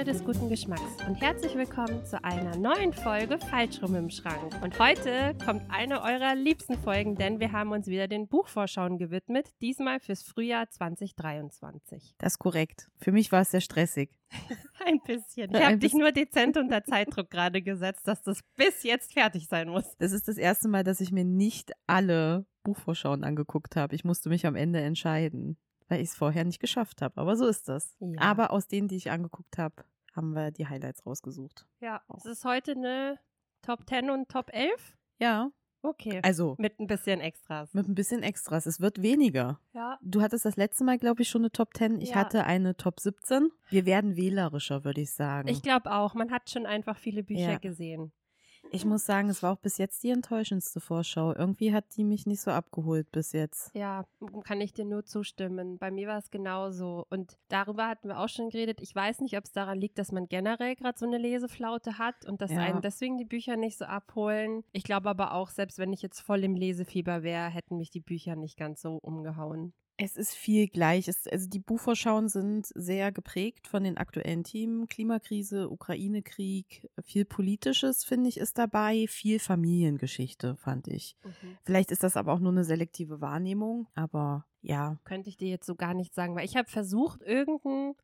Freunde des guten Geschmacks und herzlich willkommen zu einer neuen Folge Falschrum im Schrank. Und heute kommt eine eurer liebsten Folgen, denn wir haben uns wieder den Buchvorschauen gewidmet, diesmal fürs Frühjahr 2023. Das ist korrekt. Für mich war es sehr stressig. Ein bisschen. Ich habe dich nur dezent unter Zeitdruck gerade gesetzt, dass das bis jetzt fertig sein muss. Das ist das erste Mal, dass ich mir nicht alle Buchvorschauen angeguckt habe. Ich musste mich am Ende entscheiden weil ich es vorher nicht geschafft habe. Aber so ist das. Ja. Aber aus denen, die ich angeguckt habe, haben wir die Highlights rausgesucht. Ja, es ist heute eine Top 10 und Top 11? Ja. Okay. Also. Mit ein bisschen Extras. Mit ein bisschen Extras. Es wird weniger. Ja. Du hattest das letzte Mal, glaube ich, schon eine Top 10. Ich ja. hatte eine Top 17. Wir werden wählerischer, würde ich sagen. Ich glaube auch. Man hat schon einfach viele Bücher ja. gesehen. Ich muss sagen, es war auch bis jetzt die enttäuschendste Vorschau. Irgendwie hat die mich nicht so abgeholt bis jetzt. Ja, kann ich dir nur zustimmen. Bei mir war es genauso. Und darüber hatten wir auch schon geredet. Ich weiß nicht, ob es daran liegt, dass man generell gerade so eine Leseflaute hat und dass ja. einen deswegen die Bücher nicht so abholen. Ich glaube aber auch, selbst wenn ich jetzt voll im Lesefieber wäre, hätten mich die Bücher nicht ganz so umgehauen. Es ist viel gleich. Es, also die Buchvorschauen sind sehr geprägt von den aktuellen Themen. Klimakrise, Ukraine-Krieg, viel Politisches, finde ich, ist dabei. Viel Familiengeschichte, fand ich. Mhm. Vielleicht ist das aber auch nur eine selektive Wahrnehmung, aber ja. Könnte ich dir jetzt so gar nicht sagen, weil ich habe versucht, irgendein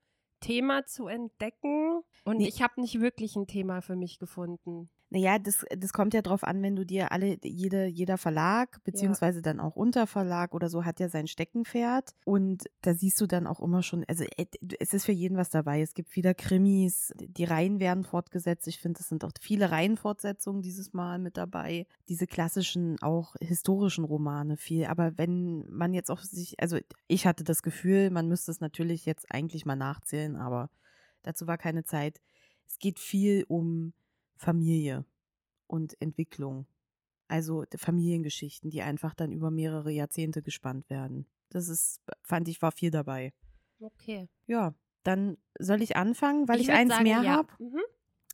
Thema zu entdecken und nee. ich habe nicht wirklich ein Thema für mich gefunden. Naja, das, das kommt ja drauf an, wenn du dir alle, jede, jeder Verlag, beziehungsweise ja. dann auch Unterverlag oder so, hat ja sein Steckenpferd. Und da siehst du dann auch immer schon, also äh, es ist für jeden was dabei. Es gibt wieder Krimis, die Reihen werden fortgesetzt. Ich finde, es sind auch viele Reihenfortsetzungen dieses Mal mit dabei. Diese klassischen, auch historischen Romane viel. Aber wenn man jetzt auch sich, also ich hatte das Gefühl, man müsste es natürlich jetzt eigentlich mal nachzählen, aber dazu war keine Zeit. Es geht viel um Familie und Entwicklung. Also Familiengeschichten, die einfach dann über mehrere Jahrzehnte gespannt werden. Das ist, fand ich, war viel dabei. Okay. Ja, dann soll ich anfangen, weil ich, ich eins sagen, mehr ja. habe. Mhm.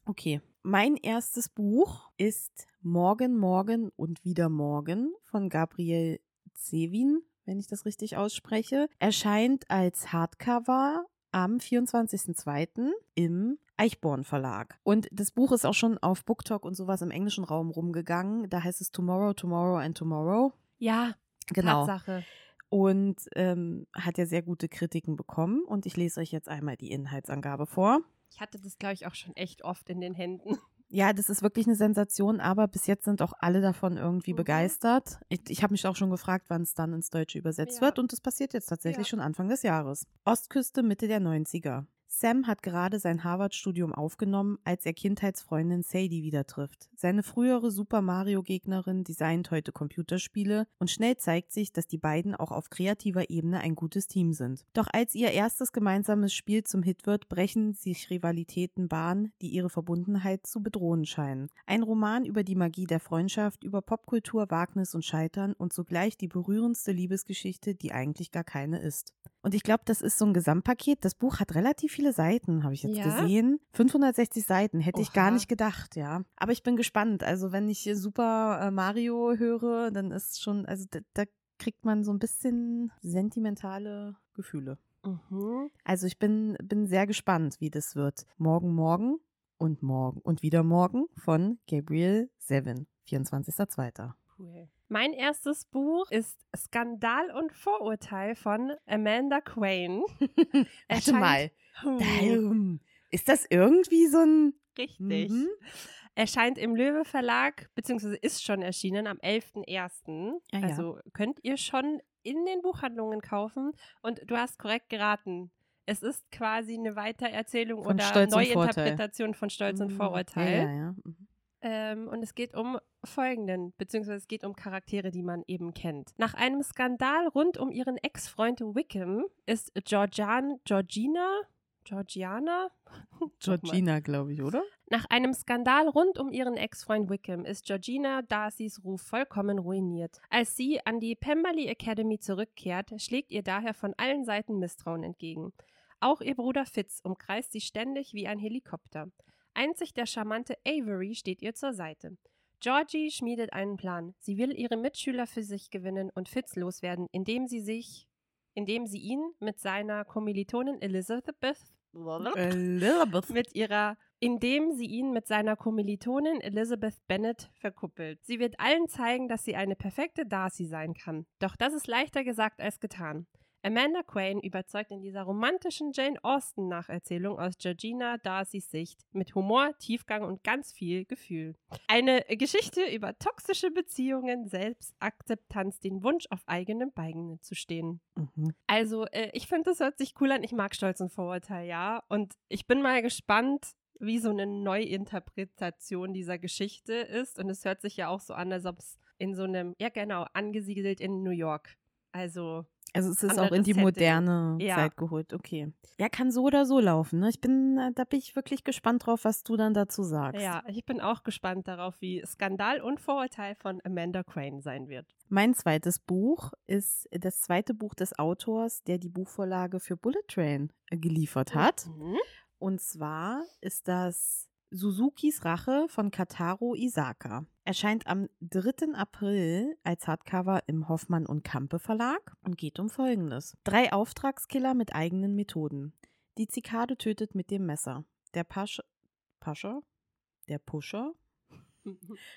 Okay. Mein erstes Buch ist Morgen, Morgen und wieder Morgen von Gabriel Zevin, wenn ich das richtig ausspreche. Erscheint als Hardcover am 24.02. im Eichborn Verlag. Und das Buch ist auch schon auf BookTok und sowas im englischen Raum rumgegangen. Da heißt es Tomorrow, Tomorrow and Tomorrow. Ja, genau. Tatsache. Und ähm, hat ja sehr gute Kritiken bekommen. Und ich lese euch jetzt einmal die Inhaltsangabe vor. Ich hatte das, glaube ich, auch schon echt oft in den Händen. Ja, das ist wirklich eine Sensation, aber bis jetzt sind auch alle davon irgendwie mhm. begeistert. Ich, ich habe mich auch schon gefragt, wann es dann ins Deutsche übersetzt ja. wird und das passiert jetzt tatsächlich ja. schon Anfang des Jahres. Ostküste Mitte der 90er. Sam hat gerade sein Harvard-Studium aufgenommen, als er Kindheitsfreundin Sadie wieder trifft. Seine frühere Super Mario-Gegnerin designt heute Computerspiele und schnell zeigt sich, dass die beiden auch auf kreativer Ebene ein gutes Team sind. Doch als ihr erstes gemeinsames Spiel zum Hit wird, brechen sich Rivalitäten Bahn, die ihre Verbundenheit zu bedrohen scheinen. Ein Roman über die Magie der Freundschaft, über Popkultur, Wagnis und Scheitern und zugleich die berührendste Liebesgeschichte, die eigentlich gar keine ist. Und ich glaube, das ist so ein Gesamtpaket. Das Buch hat relativ viele Seiten, habe ich jetzt ja? gesehen. 560 Seiten, hätte Oha. ich gar nicht gedacht, ja. Aber ich bin gespannt. Also, wenn ich Super äh, Mario höre, dann ist schon, also da, da kriegt man so ein bisschen sentimentale Gefühle. Mhm. Also, ich bin, bin sehr gespannt, wie das wird. Morgen, morgen und morgen und wieder morgen von Gabriel Seven, 24.02. Cool. Mein erstes Buch ist Skandal und Vorurteil von Amanda Quain. Warte mal. Hm. Ist das irgendwie so ein. Richtig. Mhm. Erscheint im Löwe Verlag, beziehungsweise ist schon erschienen am 11.01. Ah, ja. Also könnt ihr schon in den Buchhandlungen kaufen. Und du hast korrekt geraten. Es ist quasi eine Weitererzählung von oder Neuinterpretation von Stolz und mhm. Vorurteil. Ja, ja, ja. Mhm. Ähm, und es geht um folgenden, beziehungsweise es geht um Charaktere, die man eben kennt. Nach einem Skandal rund um ihren Ex-Freund Wickham ist Georgian, Georgina, Georgiana? Georgina, glaube ich, oder? Nach einem Skandal rund um ihren Ex-Freund Wickham ist Georgina Darcys Ruf vollkommen ruiniert. Als sie an die Pemberley Academy zurückkehrt, schlägt ihr daher von allen Seiten Misstrauen entgegen. Auch ihr Bruder Fitz umkreist sie ständig wie ein Helikopter. Einzig der charmante Avery steht ihr zur Seite. Georgie schmiedet einen Plan. Sie will ihre Mitschüler für sich gewinnen und Fitz loswerden, indem sie sich, indem sie ihn mit seiner Kommilitonin Elizabeth Elizabeth. mit ihrer, indem sie ihn mit seiner Kommilitonin Elizabeth Bennet verkuppelt. Sie wird allen zeigen, dass sie eine perfekte Darcy sein kann. Doch das ist leichter gesagt als getan. Amanda Quain überzeugt in dieser romantischen Jane Austen-Nacherzählung aus Georgina Darcys Sicht mit Humor, Tiefgang und ganz viel Gefühl. Eine Geschichte über toxische Beziehungen, Selbstakzeptanz, den Wunsch auf eigenem Beinen zu stehen. Mhm. Also, äh, ich finde, das hört sich cool an. Ich mag Stolz und Vorurteil, ja. Und ich bin mal gespannt, wie so eine Neuinterpretation dieser Geschichte ist. Und es hört sich ja auch so an, als ob es in so einem, ja genau, angesiedelt in New York. Also, Also es ist auch in die moderne Ja. Zeit geholt. Okay. Ja, kann so oder so laufen. Ne? Ich bin, äh, da bin ich wirklich gespannt drauf, was du dann dazu sagst. ja, ich bin auch gespannt darauf, wie Skandal und Vorurteil von Amanda Crane sein wird. Mein zweites Buch ist das zweite Buch des Autors, der die Buchvorlage für Bullet Train äh, geliefert hat. Mhm. Und zwar ist das Suzukis Rache von Kataro Isaka. Erscheint am 3. April als Hardcover im Hoffmann und Kampe Verlag und geht um Folgendes. Drei Auftragskiller mit eigenen Methoden. Die Zikade tötet mit dem Messer. Der Pasche, Pascher? Der Pusher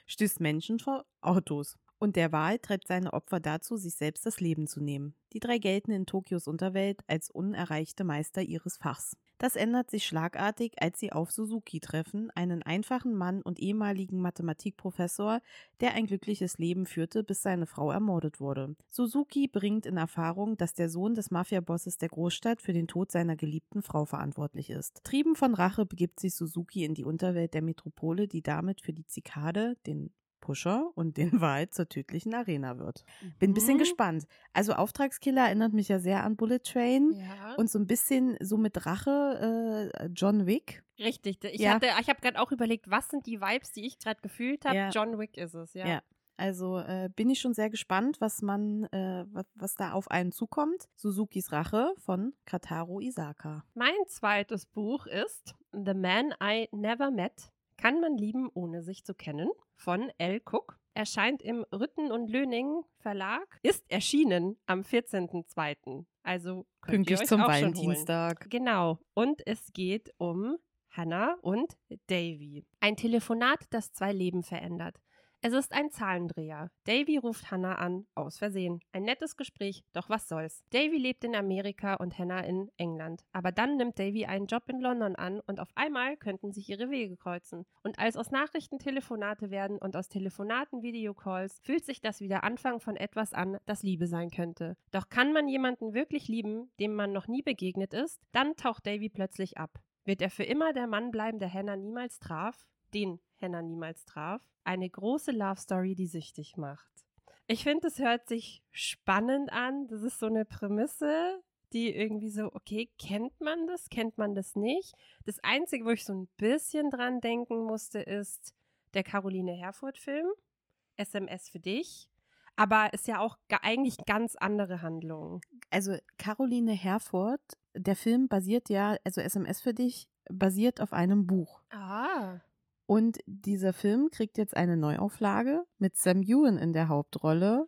stößt Menschen vor Autos. Und der Wal treibt seine Opfer dazu, sich selbst das Leben zu nehmen. Die drei gelten in Tokios Unterwelt als unerreichte Meister ihres Fachs. Das ändert sich schlagartig, als sie auf Suzuki treffen, einen einfachen Mann und ehemaligen Mathematikprofessor, der ein glückliches Leben führte, bis seine Frau ermordet wurde. Suzuki bringt in Erfahrung, dass der Sohn des Mafiabosses der Großstadt für den Tod seiner geliebten Frau verantwortlich ist. Trieben von Rache begibt sich Suzuki in die Unterwelt der Metropole, die damit für die Zikade, den Pusher und den Wal zur tödlichen Arena wird. Bin ein bisschen Mhm. gespannt. Also Auftragskiller erinnert mich ja sehr an Bullet Train Ja. und so ein bisschen so mit Rache äh, John Wick. Richtig. Ich, Ja. hatte, ich habe gerade auch überlegt, was sind die Vibes, die ich gerade gefühlt habe? Ja. John Wick ist es, ja. Ja. Also äh, bin ich schon sehr gespannt, was man, äh, was, was da auf einen zukommt. Suzukis Rache von Kataro Isaka. Mein zweites Buch ist The Man I Never Met. Kann man lieben, ohne sich zu kennen? Von L. Cook. Erscheint im Rütten und Löning Verlag. Ist erschienen am 14.02. Also Pünktlich zum. Valentinstag. Genau. Und es geht um Hannah und Davy. Ein Telefonat, das zwei Leben verändert. Es ist ein Zahlendreher. Davy ruft Hannah an, aus Versehen. Ein nettes Gespräch, doch was soll's. Davy lebt in Amerika und Hannah in England. Aber dann nimmt Davy einen Job in London an und auf einmal könnten sich ihre Wege kreuzen. Und als aus Nachrichten Telefonate werden und aus Telefonaten Videocalls, fühlt sich das wie der Anfang von etwas an, das Liebe sein könnte. Doch kann man jemanden wirklich lieben, dem man noch nie begegnet ist? Dann taucht Davy plötzlich ab. Wird er für immer der Mann bleiben, der Hannah niemals traf? Den Hannah niemals traf? Eine große Love Story, die süchtig macht. Ich finde, es hört sich spannend an. Das ist so eine Prämisse, die irgendwie so, okay, kennt man das, kennt man das nicht? Das Einzige, wo ich so ein bisschen dran denken musste, ist der Caroline Herfurth-Film, SMS für dich. Aber ist ja auch eigentlich ganz andere Handlung. Also Caroline Herford, der Film basiert ja, also SMS für dich, basiert auf einem Buch. Ah. Und dieser Film kriegt jetzt eine Neuauflage mit Sam Ewan in der Hauptrolle.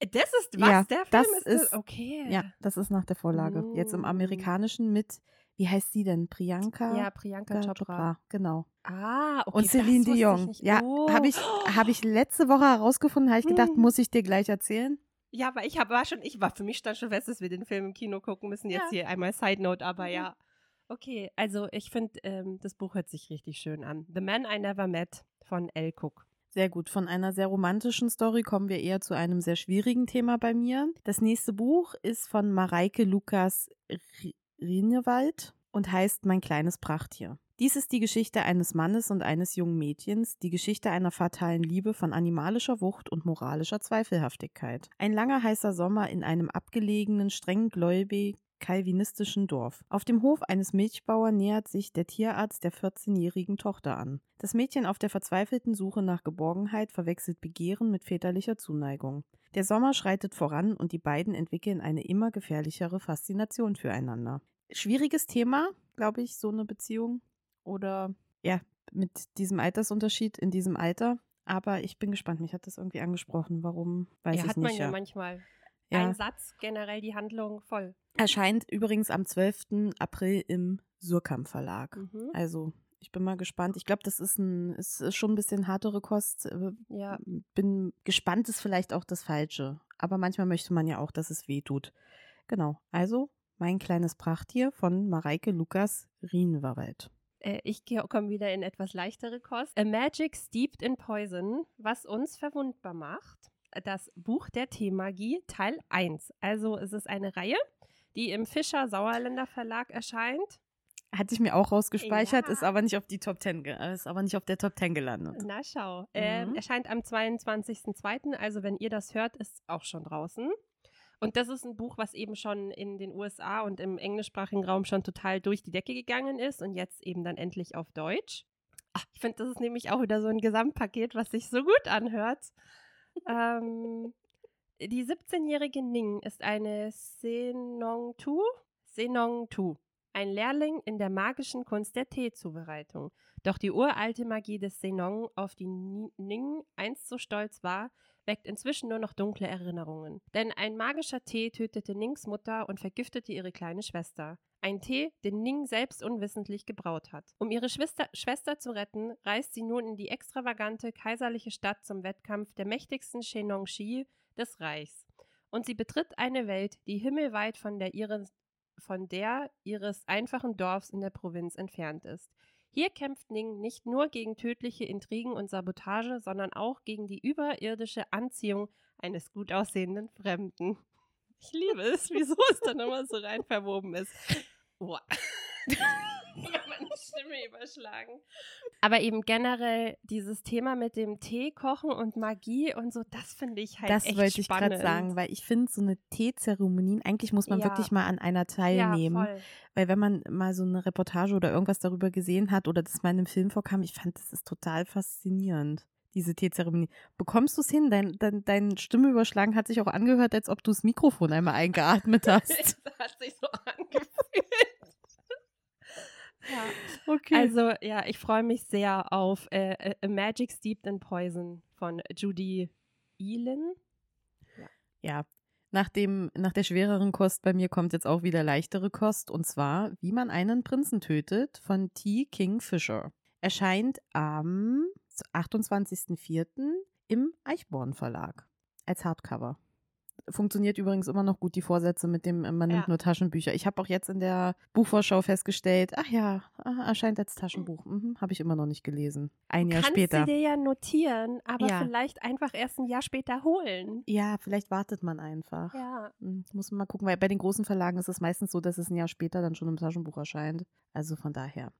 Das ist was? Ja, der Film das ist, das? ist- okay. Ja, das ist nach der Vorlage. Jetzt im Mm. amerikanischen mit, wie heißt sie denn? Priyanka? Ja, Priyanka Chopra. Genau. Ah, okay. Und Celine Dion. Ja, Oh. habe ich, hab ich letzte Woche herausgefunden, habe ich gedacht, Hm. muss ich dir gleich erzählen. Ja, aber ich hab, war schon, ich war für mich stand schon fest, dass wir den Film im Kino gucken müssen. Jetzt Ja. hier einmal Side Note, aber Mhm. ja. Okay, also ich finde, ähm, das Buch hört sich richtig schön an. The Man I Never Met von L. Cook. Sehr gut. Von einer sehr romantischen Story kommen wir eher zu einem sehr schwierigen Thema bei mir. Das nächste Buch ist von Mareike Lukas R- Rienewald und heißt Mein kleines Prachttier. Dies ist die Geschichte eines Mannes und eines jungen Mädchens, die Geschichte einer fatalen Liebe von animalischer Wucht und moralischer Zweifelhaftigkeit. Ein langer heißer Sommer in einem abgelegenen, strenggläubig kalvinistischen Dorf. Auf dem Hof eines Milchbauern nähert sich der Tierarzt der 14-jährigen Tochter an. Das Mädchen auf der verzweifelten Suche nach Geborgenheit verwechselt Begehren mit väterlicher Zuneigung. Der Sommer schreitet voran und die beiden entwickeln eine immer gefährlichere Faszination füreinander. Schwieriges Thema, glaube ich, so eine Beziehung. Oder ja, mit diesem Altersunterschied in diesem Alter. Aber ich bin gespannt. Mich hat das irgendwie angesprochen. Warum, weiß ja, ich hat man nicht. ja Ja. manchmal. ja. ein Satz generell die Handlung voll. Erscheint übrigens am 12. April im Surkamp Verlag. Mhm. Also ich bin mal gespannt. Ich glaube, das ist, ein, ist schon ein bisschen härtere Kost. Äh, ja. Bin gespannt, ist vielleicht auch das Falsche. Aber manchmal möchte man ja auch, dass es weh tut. Genau. Also mein kleines Prachttier von Mareike Lukas Rienwald. Äh, ich komme wieder in etwas leichtere Kost. A Magic Steeped in Poison, was uns verwundbar macht. Das Buch der Teemagie, Teil 1. Also es ist eine Reihe, die im Fischer Sauerländer Verlag erscheint. Hatte ich mir auch rausgespeichert, ja. ist aber nicht auf die Top 10, ist aber nicht auf der Top 10 gelandet. Na schau. Ähm, mhm. Ähm, erscheint am 22.02., also wenn ihr das hört, ist auch schon draußen. Und das ist ein Buch, was eben schon in den USA und im englischsprachigen Raum schon total durch die Decke gegangen ist und jetzt eben dann endlich auf Deutsch. Ach, ich finde, das ist nämlich auch wieder so ein Gesamtpaket, was sich so gut anhört. ähm, die 17-jährige Ning ist eine Senong Tu. Ein Lehrling in der magischen Kunst der Teezubereitung. Doch die uralte Magie des Senong, auf die Ning einst so stolz war, weckt inzwischen nur noch dunkle Erinnerungen. Denn ein magischer Tee tötete Nings Mutter und vergiftete ihre kleine Schwester. Ein Tee, den Ning selbst unwissentlich gebraut hat. Um ihre Schwester, Schwester zu retten, reist sie nun in die extravagante kaiserliche Stadt zum Wettkampf der mächtigsten Shenong-Shi des Reichs. Und sie betritt eine Welt, die himmelweit von der ihren von der ihres einfachen Dorfs in der Provinz entfernt ist. Hier kämpft Ning nicht nur gegen tödliche Intrigen und Sabotage, sondern auch gegen die überirdische Anziehung eines gut aussehenden Fremden. Ich liebe es, wieso es dann immer so rein verwoben ist. Boah. meine Stimme überschlagen. Aber eben generell dieses Thema mit dem Tee kochen und Magie und so, das finde ich halt das echt wollte ich gerade sagen, weil ich finde so eine Teezeremonien, eigentlich muss man ja. wirklich mal an einer teilnehmen. Ja, weil wenn man mal so eine Reportage oder irgendwas darüber gesehen hat oder das mal in einem Film vorkam, ich fand, das ist total faszinierend diese Teezeremonie. Bekommst du es hin? Dein, dein, dein Stimme überschlagen hat sich auch angehört, als ob du das Mikrofon einmal eingeatmet hast. das hat sich so angefühlt. Ja. Okay. Also ja, ich freue mich sehr auf äh, äh, A Magic Steeped in Poison von Judy Elin. Ja. ja. Nach, dem, nach der schwereren Kost bei mir kommt jetzt auch wieder leichtere Kost und zwar Wie man einen Prinzen tötet von T. King Fisher. Erscheint am 28.04. im Eichborn Verlag als Hardcover funktioniert übrigens immer noch gut, die Vorsätze mit dem, man nimmt ja. nur Taschenbücher. Ich habe auch jetzt in der Buchvorschau festgestellt, ach ja, erscheint als Taschenbuch. Mhm, habe ich immer noch nicht gelesen. Ein Jahr später. Kannst du dir ja notieren, aber ja. vielleicht einfach erst ein Jahr später holen. Ja, vielleicht wartet man einfach. Ja. Hm, muss man mal gucken, weil bei den großen Verlagen ist es meistens so, dass es ein Jahr später dann schon im Taschenbuch erscheint. Also von daher.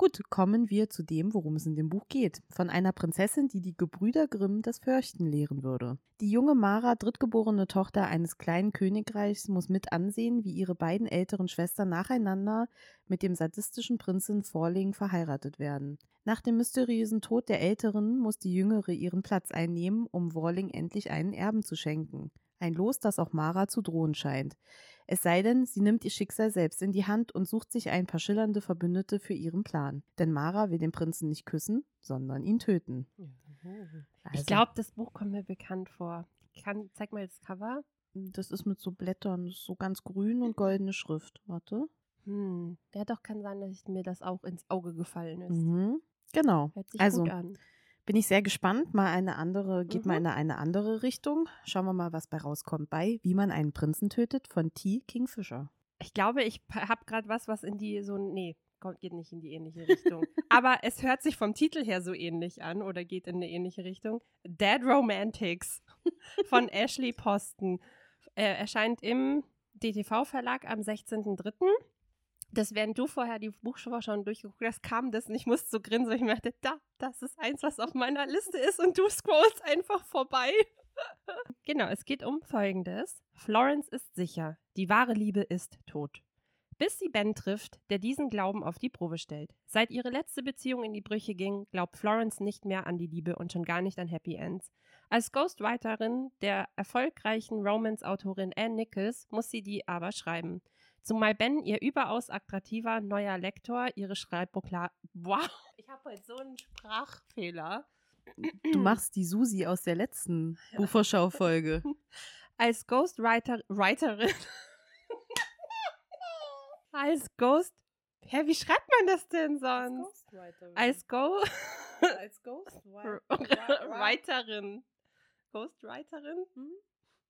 Gut, kommen wir zu dem, worum es in dem Buch geht. Von einer Prinzessin, die die Gebrüder Grimm das Fürchten lehren würde. Die junge Mara, drittgeborene Tochter eines kleinen Königreichs, muss mit ansehen, wie ihre beiden älteren Schwestern nacheinander mit dem sadistischen Prinzen Forling verheiratet werden. Nach dem mysteriösen Tod der Älteren muss die Jüngere ihren Platz einnehmen, um Worling endlich einen Erben zu schenken. Ein Los, das auch Mara zu drohen scheint. Es sei denn, sie nimmt ihr Schicksal selbst in die Hand und sucht sich ein paar schillernde Verbündete für ihren Plan. Denn Mara will den Prinzen nicht küssen, sondern ihn töten. Also. Ich glaube, das Buch kommt mir bekannt vor. Kann, zeig mal das Cover. Das ist mit so Blättern, so ganz grün und goldene Schrift. Warte. Hm. Ja, doch, kann sein, dass mir das auch ins Auge gefallen ist. Mhm. Genau. Hört sich also, gut an bin ich sehr gespannt. Mal eine andere, geht mhm. mal in eine andere Richtung. Schauen wir mal, was bei rauskommt bei Wie man einen Prinzen tötet von T. Kingfisher. Ich glaube, ich habe gerade was, was in die so, nee, geht nicht in die ähnliche Richtung. Aber es hört sich vom Titel her so ähnlich an oder geht in eine ähnliche Richtung. Dead Romantics von Ashley Posten. Er erscheint im DTV-Verlag am 16.03 dass während du vorher die Buchschau schon durchgeguckt hast, kam das und ich musste so grinsen, weil ich mir dachte, da, das ist eins, was auf meiner Liste ist und du scrollst einfach vorbei. genau, es geht um Folgendes. Florence ist sicher, die wahre Liebe ist tot. Bis sie Ben trifft, der diesen Glauben auf die Probe stellt. Seit ihre letzte Beziehung in die Brüche ging, glaubt Florence nicht mehr an die Liebe und schon gar nicht an Happy Ends. Als Ghostwriterin der erfolgreichen Romance-Autorin Anne Nichols muss sie die aber schreiben. Zumal Ben, ihr überaus attraktiver neuer Lektor, ihre Schreibbukla. Wow, ich habe heute so einen Sprachfehler. Du machst die Susi aus der letzten Buchvorschau-Folge. Als Ghostwriter Writerin als Ghost Hä, wie schreibt man das denn sonst? Als Go als Ghostwriterin. Ghostwriterin? Hm?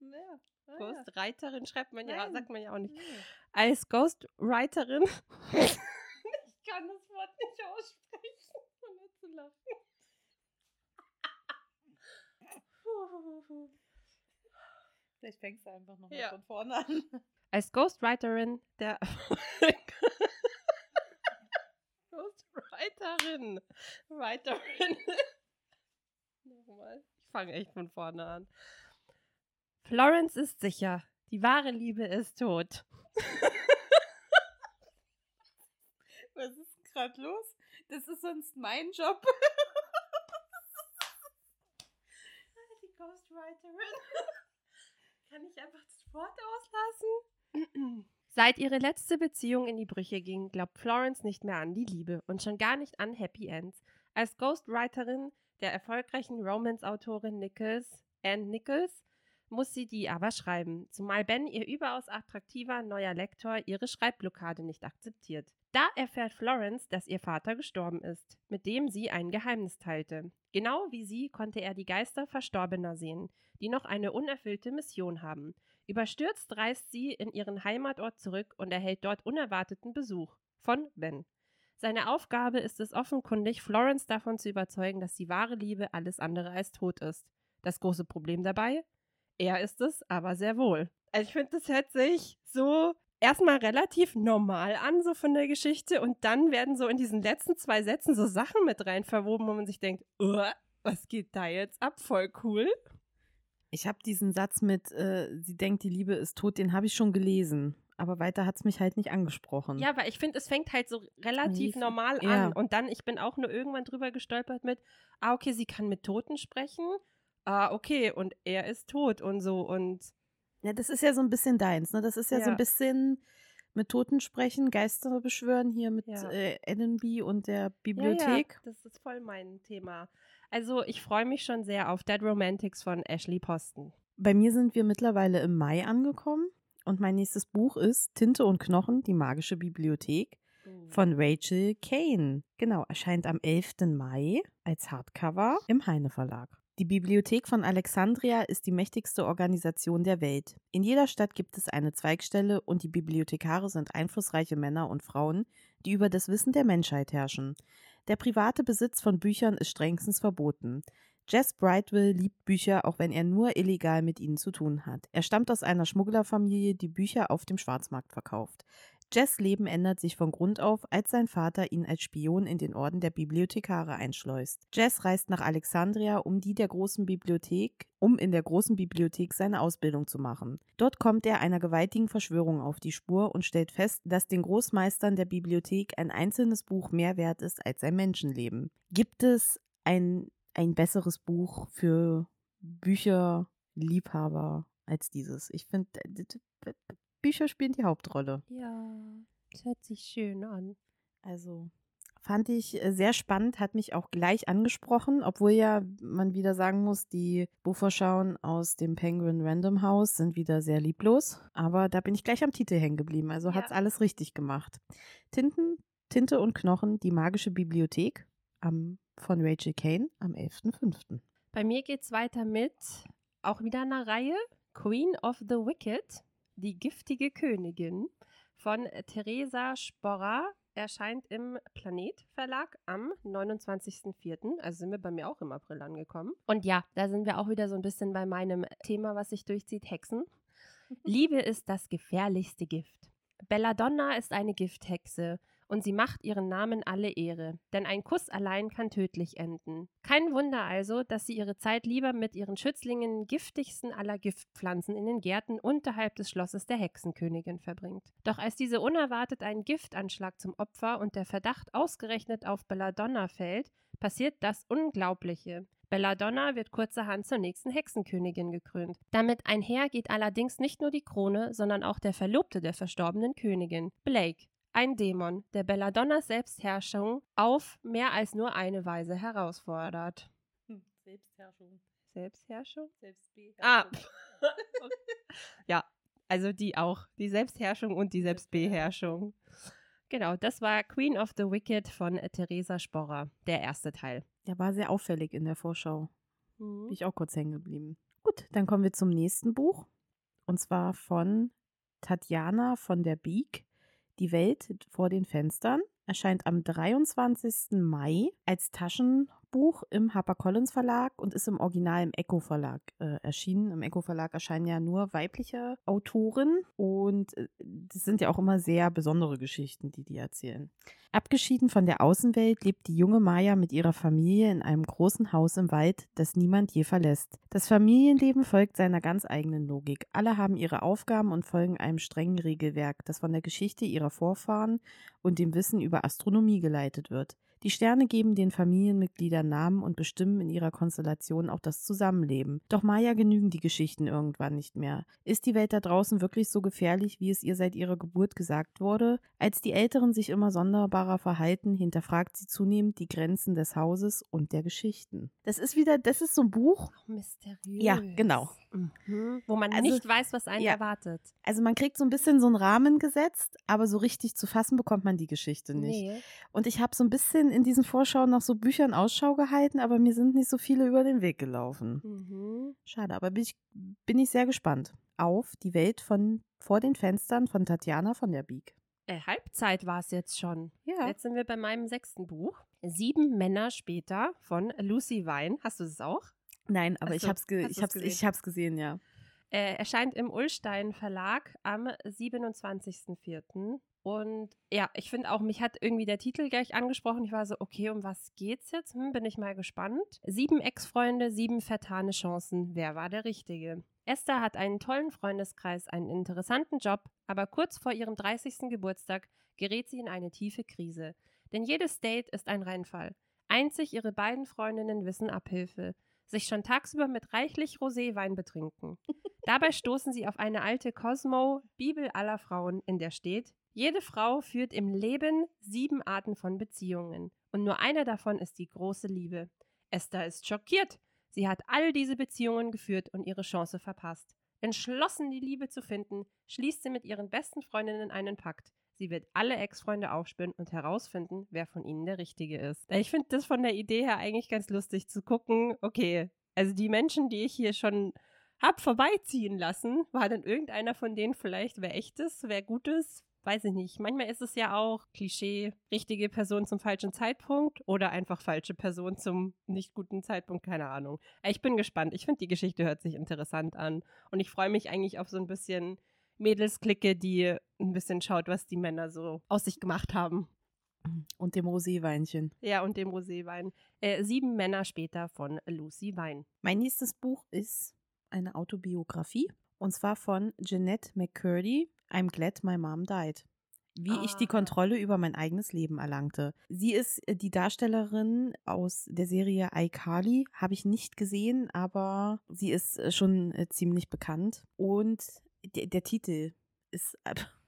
Ja. Ah, Ghostwriterin schreibt man ja, Nein. sagt man ja auch nicht. Als Ghostwriterin. ich kann das Wort nicht aussprechen, ohne zu lachen. Vielleicht fängst du einfach nochmal Ja. von vorne an. Als Ghostwriterin der Ghostwriterin. Writerin. Nochmal. Ich fange echt von vorne an. Florence ist sicher. Die wahre Liebe ist tot. Was ist gerade los? Das ist sonst mein Job. Die Ghostwriterin. Kann ich einfach das Wort auslassen? Seit ihre letzte Beziehung in die Brüche ging, glaubt Florence nicht mehr an die Liebe und schon gar nicht an Happy Ends. Als Ghostwriterin der erfolgreichen Romance-Autorin Nichols, Anne Nichols, muss sie die aber schreiben, zumal Ben, ihr überaus attraktiver neuer Lektor, ihre Schreibblockade nicht akzeptiert. Da erfährt Florence, dass ihr Vater gestorben ist, mit dem sie ein Geheimnis teilte. Genau wie sie konnte er die Geister Verstorbener sehen, die noch eine unerfüllte Mission haben. Überstürzt reist sie in ihren Heimatort zurück und erhält dort unerwarteten Besuch von Ben. Seine Aufgabe ist es offenkundig, Florence davon zu überzeugen, dass die wahre Liebe alles andere als tot ist. Das große Problem dabei? Er ist es, aber sehr wohl. Also ich finde, das hört sich so erstmal relativ normal an, so von der Geschichte, und dann werden so in diesen letzten zwei Sätzen so Sachen mit rein verwoben, wo man sich denkt, "Uh, was geht da jetzt ab? Voll cool. Ich habe diesen Satz mit, äh, sie denkt, die Liebe ist tot, den habe ich schon gelesen. Aber weiter hat es mich halt nicht angesprochen. Ja, weil ich finde, es fängt halt so relativ Lief- normal ja. an. Und dann, ich bin auch nur irgendwann drüber gestolpert mit, ah, okay, sie kann mit Toten sprechen. Ah, okay, und er ist tot und so. Und Ja, das ist ja so ein bisschen deins, ne? Das ist ja, so Ja. ein bisschen mit Toten sprechen, Geister beschwören hier mit Ja. äh, Allenby und der Ja, Bibliothek. ja, das ist voll mein Thema. Also, ich freue mich schon sehr auf Dead Romantics von Ashley Posten. Bei mir sind wir mittlerweile im Mai angekommen und mein nächstes Buch ist Tinte und Knochen, die magische Bibliothek von Rachel Kane. Genau, erscheint am 11. Mai als Hardcover im Heine Verlag. Die Bibliothek von Alexandria ist die mächtigste Organisation der Welt. In jeder Stadt gibt es eine Zweigstelle und die Bibliothekare sind einflussreiche Männer und Frauen, die über das Wissen der Menschheit herrschen. Der private Besitz von Büchern ist strengstens verboten. Jess Brightwell liebt Bücher, auch wenn er nur illegal mit ihnen zu tun hat. Er stammt aus einer Schmugglerfamilie, die Bücher auf dem Schwarzmarkt verkauft. Jess' Leben ändert sich von Grund auf, als sein Vater ihn als Spion in den Orden der Bibliothekare einschleust. Jess reist nach Alexandria, um die der großen Bibliothek, um in der großen Bibliothek seine Ausbildung zu machen. Dort kommt er einer gewaltigen Verschwörung auf die Spur und stellt fest, dass den Großmeistern der Bibliothek ein einzelnes Buch mehr wert ist als ein Menschenleben. Gibt es ein, ein besseres Buch für Bücherliebhaber als dieses? Ich finde, Bücher spielen die Hauptrolle. Ja, das hört sich schön an. Also fand ich äh, sehr spannend, hat mich auch gleich angesprochen, obwohl ja man wieder sagen muss, die Buchvorschauen aus dem Penguin Random House sind wieder sehr lieblos. Aber da bin ich gleich am Titel hängen geblieben. Also Ja. hat's alles richtig gemacht. Tinten, Tinte und Knochen, die magische Bibliothek am, von Rachel Kane am 11.05. Bei mir geht's weiter mit auch wieder einer Reihe Queen of the Wicked, die giftige Königin von Theresa Sporra erscheint im Planet Verlag am 29.04. Also sind wir bei mir auch im April angekommen. Und ja, da sind wir auch wieder so ein bisschen bei meinem Thema, was sich durchzieht, Hexen. Liebe ist das gefährlichste Gift. Belladonna ist eine Gifthexe und sie macht ihren Namen alle Ehre, denn ein Kuss allein kann tödlich enden. Kein Wunder also, dass sie ihre Zeit lieber mit ihren Schützlingen giftigsten aller Giftpflanzen in den Gärten unterhalb des Schlosses der Hexenkönigin verbringt. Doch als diese unerwartet einen Giftanschlag zum Opfer und der Verdacht ausgerechnet auf Belladonna fällt, passiert das Unglaubliche. Belladonna wird kurzerhand zur nächsten Hexenkönigin gekrönt. Damit einher geht allerdings nicht nur die Krone, sondern auch der Verlobte der verstorbenen Königin, Blake, ein Dämon, der Belladonnas Selbstherrschung auf mehr als nur eine Weise herausfordert. Selbstherrschung. Selbstherrschung? Selbstbeherrschung. Ah. ja, also die auch. Die Selbstherrschung und die Selbstbeherrschung. Genau, das war Queen of the Wicked von Theresa Sporrer, der erste Teil. Der war sehr auffällig in der Vorschau. Mhm. Bin ich auch kurz hängen geblieben. Gut, dann kommen wir zum nächsten Buch. Und zwar von Tatjana von der Beek. Die Welt vor den Fenstern erscheint am 23. Mai als Taschen Buch im HarperCollins Verlag und ist im Original im Echo Verlag äh, erschienen. Im Echo Verlag erscheinen ja nur weibliche Autoren und äh, das sind ja auch immer sehr besondere Geschichten, die die erzählen. Abgeschieden von der Außenwelt lebt die junge Maya mit ihrer Familie in einem großen Haus im Wald, das niemand je verlässt. Das Familienleben folgt seiner ganz eigenen Logik. Alle haben ihre Aufgaben und folgen einem strengen Regelwerk, das von der Geschichte ihrer Vorfahren und dem Wissen über Astronomie geleitet wird. Die Sterne geben den Familienmitgliedern Namen und bestimmen in ihrer Konstellation auch das Zusammenleben. Doch Maya genügen die Geschichten irgendwann nicht mehr. Ist die Welt da draußen wirklich so gefährlich, wie es ihr seit ihrer Geburt gesagt wurde? Als die Älteren sich immer sonderbarer verhalten, hinterfragt sie zunehmend die Grenzen des Hauses und der Geschichten. Das ist wieder, das ist so ein Buch. Mysteriös. Ja, genau. Mhm. Wo man also, nicht weiß, was einen ja. erwartet. Also man kriegt so ein bisschen so einen Rahmen gesetzt, aber so richtig zu fassen bekommt man die Geschichte nicht. Nee. Und ich habe so ein bisschen in diesen Vorschauen nach so Büchern Ausschau gehalten, aber mir sind nicht so viele über den Weg gelaufen. Mhm. Schade, aber bin ich, bin ich sehr gespannt auf die Welt von vor den Fenstern von Tatjana von der Bieg. Äh, Halbzeit war es jetzt schon. Ja. Jetzt sind wir bei meinem sechsten Buch. Sieben Männer später von Lucy Wein. Hast du es auch? Nein, aber ich habe es ge ich hab's, ich hab's gesehen, ja. Äh, erscheint im Ullstein Verlag am 27.04. Und ja, ich finde auch, mich hat irgendwie der Titel gleich angesprochen. Ich war so, okay, um was geht's jetzt? Hm, bin ich mal gespannt. Sieben Ex-Freunde, sieben vertane Chancen. Wer war der Richtige? Esther hat einen tollen Freundeskreis, einen interessanten Job, aber kurz vor ihrem 30. Geburtstag gerät sie in eine tiefe Krise. Denn jedes Date ist ein Reinfall. Einzig ihre beiden Freundinnen wissen Abhilfe sich schon tagsüber mit reichlich Roséwein betrinken. Dabei stoßen sie auf eine alte Cosmo, Bibel aller Frauen, in der steht, jede Frau führt im Leben sieben Arten von Beziehungen und nur eine davon ist die große Liebe. Esther ist schockiert. Sie hat all diese Beziehungen geführt und ihre Chance verpasst. Entschlossen, die Liebe zu finden, schließt sie mit ihren besten Freundinnen einen Pakt. Sie wird alle Ex-Freunde aufspüren und herausfinden, wer von ihnen der Richtige ist. Ich finde das von der Idee her eigentlich ganz lustig zu gucken, okay, also die Menschen, die ich hier schon hab vorbeiziehen lassen, war dann irgendeiner von denen vielleicht wer echtes, wer gutes, weiß ich nicht. Manchmal ist es ja auch Klischee, richtige Person zum falschen Zeitpunkt oder einfach falsche Person zum nicht guten Zeitpunkt, keine Ahnung. Ich bin gespannt. Ich finde, die Geschichte hört sich interessant an und ich freue mich eigentlich auf so ein bisschen Mädelsklicke, die ein bisschen schaut, was die Männer so aus sich gemacht haben. Und dem Roséweinchen. Ja, und dem Roséwein. Äh, sieben Männer später von Lucy Wein. Mein nächstes Buch ist eine Autobiografie. Und zwar von Jeanette McCurdy, I'm Glad My Mom Died. Wie ah. ich die ah. Kontrolle über mein eigenes Leben erlangte. Sie ist äh, die Darstellerin aus der Serie iCarly. Habe ich nicht gesehen, aber sie ist äh, schon äh, ziemlich bekannt. Und der, der Titel ist,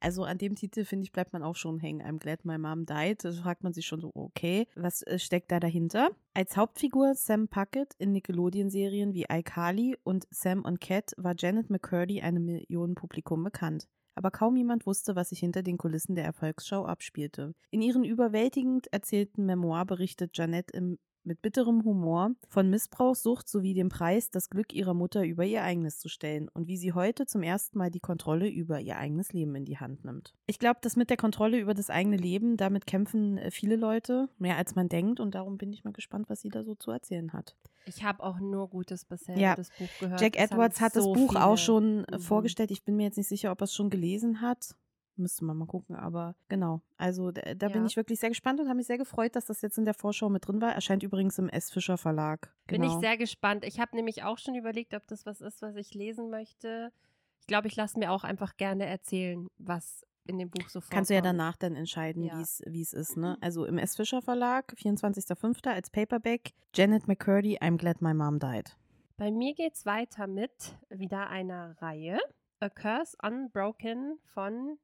also an dem Titel, finde ich, bleibt man auch schon hängen. I'm glad my mom died. Da fragt man sich schon so, okay, was äh, steckt da dahinter? Als Hauptfigur Sam Puckett in Nickelodeon-Serien wie iCarly und Sam und Cat war Janet McCurdy einem Millionenpublikum bekannt aber kaum jemand wusste, was sich hinter den Kulissen der Erfolgsshow abspielte. In ihren überwältigend erzählten Memoir berichtet Janet im mit bitterem Humor von Missbrauchssucht sowie dem Preis, das Glück ihrer Mutter über ihr eigenes zu stellen und wie sie heute zum ersten Mal die Kontrolle über ihr eigenes Leben in die Hand nimmt. Ich glaube, das mit der Kontrolle über das eigene Leben, damit kämpfen äh, viele Leute, mehr als man denkt und darum bin ich mal gespannt, was sie da so zu erzählen hat. Ich habe auch nur Gutes bisher ja. das Buch gehört. Jack Edwards hat so das Buch viele. auch schon äh, mhm. vorgestellt. Ich bin mir jetzt nicht sicher, ob er es schon gelesen hat. Müsste man mal gucken, aber genau. Also da, da ja. bin ich wirklich sehr gespannt und habe mich sehr gefreut, dass das jetzt in der Vorschau mit drin war. Erscheint übrigens im S. Fischer Verlag. Genau. Bin ich genau. sehr gespannt. Ich habe nämlich auch schon überlegt, ob das was ist, was ich lesen möchte. Ich glaube, ich lasse mir auch einfach gerne erzählen, was in dem Buch so vorkommt. Kannst du ja danach dann entscheiden, ja. wie es ist. Ne? Also im S. Fischer Verlag, 24.05. als Paperback, Janet McCurdy, I'm Glad My Mom Died. Bei mir geht es weiter mit wieder einer Reihe. A Curse Unbroken von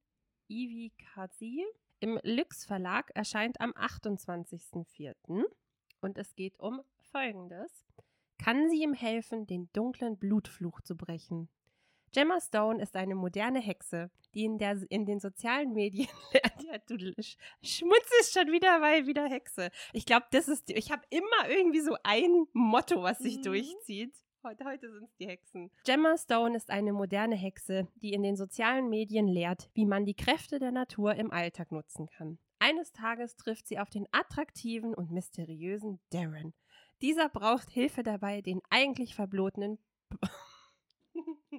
Ivi Kazi. Im Lüx Verlag erscheint am 28.04. und es geht um Folgendes. kann sie ihm helfen, den dunklen Blutfluch zu brechen. Gemma Stone ist eine moderne Hexe, die in, der, in den sozialen Medien ja, du sch schmutzest schon wieder, weil wieder Hexe. Ich glaube, das ist, ich habe immer irgendwie so ein Motto, was sich mhm. durchzieht. Heute, heute sind es die Hexen. Gemma Stone ist eine moderne Hexe, die in den sozialen Medien lehrt, wie man die Kräfte der Natur im Alltag nutzen kann. Eines Tages trifft sie auf den attraktiven und mysteriösen Darren. Dieser braucht Hilfe dabei, den eigentlich verblotenen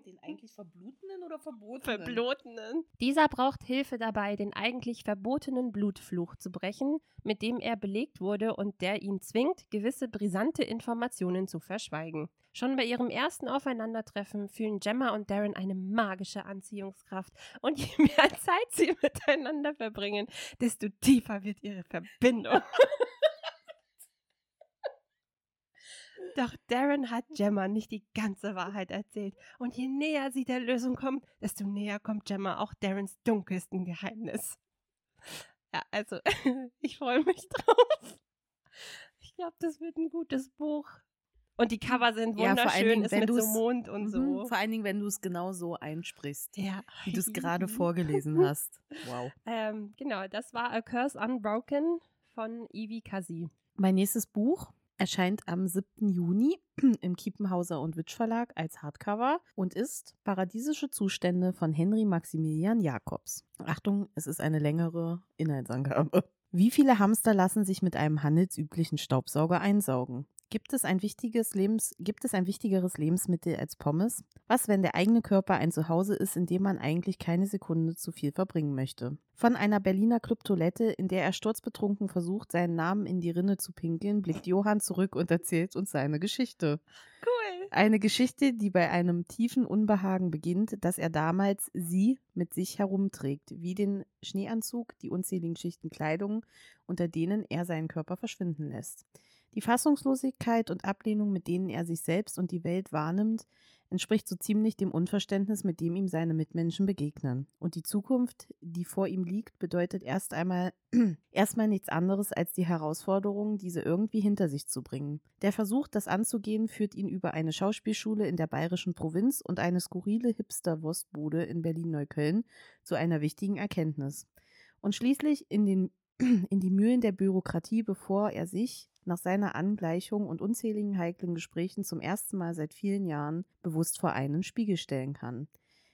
den eigentlich verblutenen oder verbotenen? Verblotenen. Dieser braucht Hilfe dabei, den eigentlich verbotenen Blutfluch zu brechen, mit dem er belegt wurde und der ihn zwingt, gewisse brisante Informationen zu verschweigen. Schon bei ihrem ersten Aufeinandertreffen fühlen Gemma und Darren eine magische Anziehungskraft. Und je mehr Zeit sie miteinander verbringen, desto tiefer wird ihre Verbindung. Doch Darren hat Gemma nicht die ganze Wahrheit erzählt. Und je näher sie der Lösung kommt, desto näher kommt Gemma auch Darrens dunkelsten Geheimnis. Ja, also, ich freue mich drauf. Ich glaube, das wird ein gutes Buch. Und die Cover sind wunderschön, ja, Dingen, ist mit so Mond und so. Mhm, vor allen Dingen, wenn du es genau so einsprichst, ja. wie du es gerade vorgelesen hast. Wow. Ähm, genau, das war A Curse Unbroken von Ivy Kasi. Mein nächstes Buch erscheint am 7. Juni im Kiepenhauser und Witsch Verlag als Hardcover und ist Paradiesische Zustände von Henry Maximilian Jacobs. Achtung, es ist eine längere Inhaltsangabe. Wie viele Hamster lassen sich mit einem handelsüblichen Staubsauger einsaugen? Gibt es, ein wichtiges Lebens gibt es ein wichtigeres Lebensmittel als Pommes? Was, wenn der eigene Körper ein Zuhause ist, in dem man eigentlich keine Sekunde zu viel verbringen möchte? Von einer Berliner Clubtoilette, in der er sturzbetrunken versucht, seinen Namen in die Rinne zu pinkeln, blickt Johann zurück und erzählt uns seine Geschichte. Cool. Eine Geschichte, die bei einem tiefen Unbehagen beginnt, dass er damals sie mit sich herumträgt, wie den Schneeanzug, die unzähligen Schichten Kleidung, unter denen er seinen Körper verschwinden lässt. Die Fassungslosigkeit und Ablehnung, mit denen er sich selbst und die Welt wahrnimmt, entspricht so ziemlich dem Unverständnis, mit dem ihm seine Mitmenschen begegnen. Und die Zukunft, die vor ihm liegt, bedeutet erst einmal erstmal nichts anderes als die Herausforderung, diese irgendwie hinter sich zu bringen. Der Versuch, das anzugehen, führt ihn über eine Schauspielschule in der bayerischen Provinz und eine skurrile Hipster-Wurstbude in Berlin-Neukölln zu einer wichtigen Erkenntnis. Und schließlich in den in die Mühlen der Bürokratie, bevor er sich, nach seiner Angleichung und unzähligen heiklen Gesprächen zum ersten Mal seit vielen Jahren bewusst vor einen Spiegel stellen kann.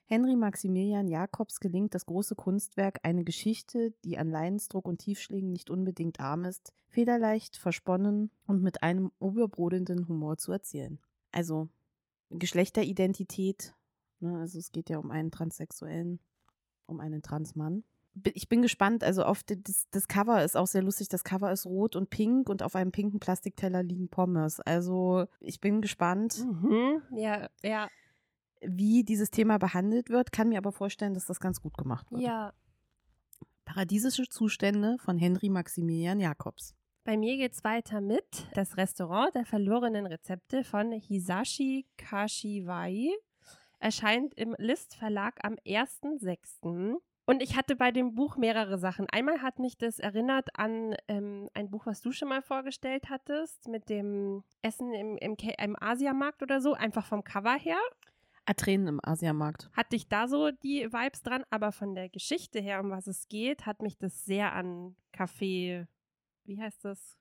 Henry Maximilian Jacobs gelingt das große Kunstwerk, eine Geschichte, die an Leidensdruck und Tiefschlägen nicht unbedingt arm ist, federleicht, versponnen und mit einem oberbrodelnden Humor zu erzählen. Also Geschlechteridentität, ne, also es geht ja um einen Transsexuellen, um einen Transmann ich bin gespannt. Also oft das, das, Cover ist auch sehr lustig. Das Cover ist rot und pink und auf einem pinken Plastikteller liegen Pommes. Also ich bin gespannt. Mhm. Ja, ja. Wie dieses Thema behandelt wird, kann mir aber vorstellen, dass das ganz gut gemacht wird. Ja. Paradiesische Zustände von Henry Maximilian Jacobs. Bei mir geht es weiter mit Das Restaurant der verlorenen Rezepte von Hisashi Kashiwai. Erscheint im List Verlag am 1.6. Und ich hatte bei dem Buch mehrere Sachen. Einmal hat mich das erinnert an ähm, ein Buch, was du schon mal vorgestellt hattest, mit dem Essen im, im, im Asiamarkt oder so, einfach vom Cover her. Tränen im Asiamarkt. Hatte ich da so die Vibes dran, aber von der Geschichte her, um was es geht, hat mich das sehr an Kaffee, wie heißt das?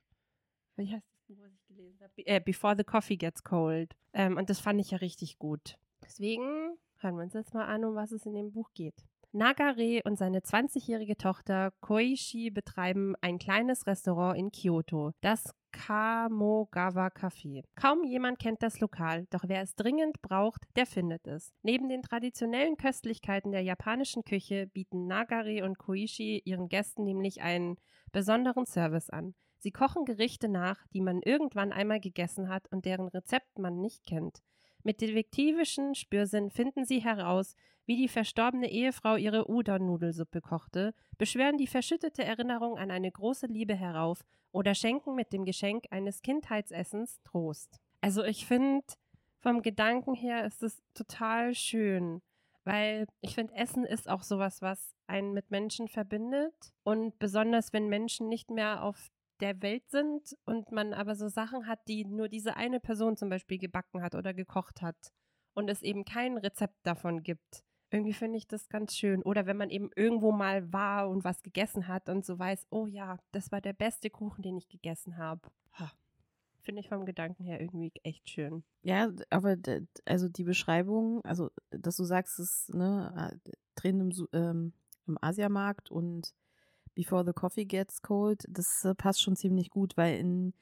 Wie heißt das Buch, was ich gelesen habe? Äh, Before the Coffee Gets Cold. Ähm, und das fand ich ja richtig gut. Deswegen hören wir uns jetzt mal an, um was es in dem Buch geht. Nagare und seine 20-jährige Tochter Koishi betreiben ein kleines Restaurant in Kyoto, das Kamogawa Café. Kaum jemand kennt das Lokal, doch wer es dringend braucht, der findet es. Neben den traditionellen Köstlichkeiten der japanischen Küche bieten Nagare und Koishi ihren Gästen nämlich einen besonderen Service an. Sie kochen Gerichte nach, die man irgendwann einmal gegessen hat und deren Rezept man nicht kennt. Mit detektivischen Spürsinn finden sie heraus, wie die verstorbene Ehefrau ihre Udon-Nudelsuppe kochte, beschwören die verschüttete Erinnerung an eine große Liebe herauf oder schenken mit dem Geschenk eines Kindheitsessens Trost. Also ich finde, vom Gedanken her ist es total schön, weil ich finde, Essen ist auch sowas, was einen mit Menschen verbindet und besonders wenn Menschen nicht mehr auf der Welt sind und man aber so Sachen hat, die nur diese eine Person zum Beispiel gebacken hat oder gekocht hat und es eben kein Rezept davon gibt. Irgendwie finde ich das ganz schön. Oder wenn man eben irgendwo mal war und was gegessen hat und so weiß, oh ja, das war der beste Kuchen, den ich gegessen habe. Finde ich vom Gedanken her irgendwie echt schön. Ja, aber also die Beschreibung, also dass du sagst, es ne, drin im, ähm, im Asiamarkt und Before the Coffee Gets Cold, das äh, passt schon ziemlich gut, weil in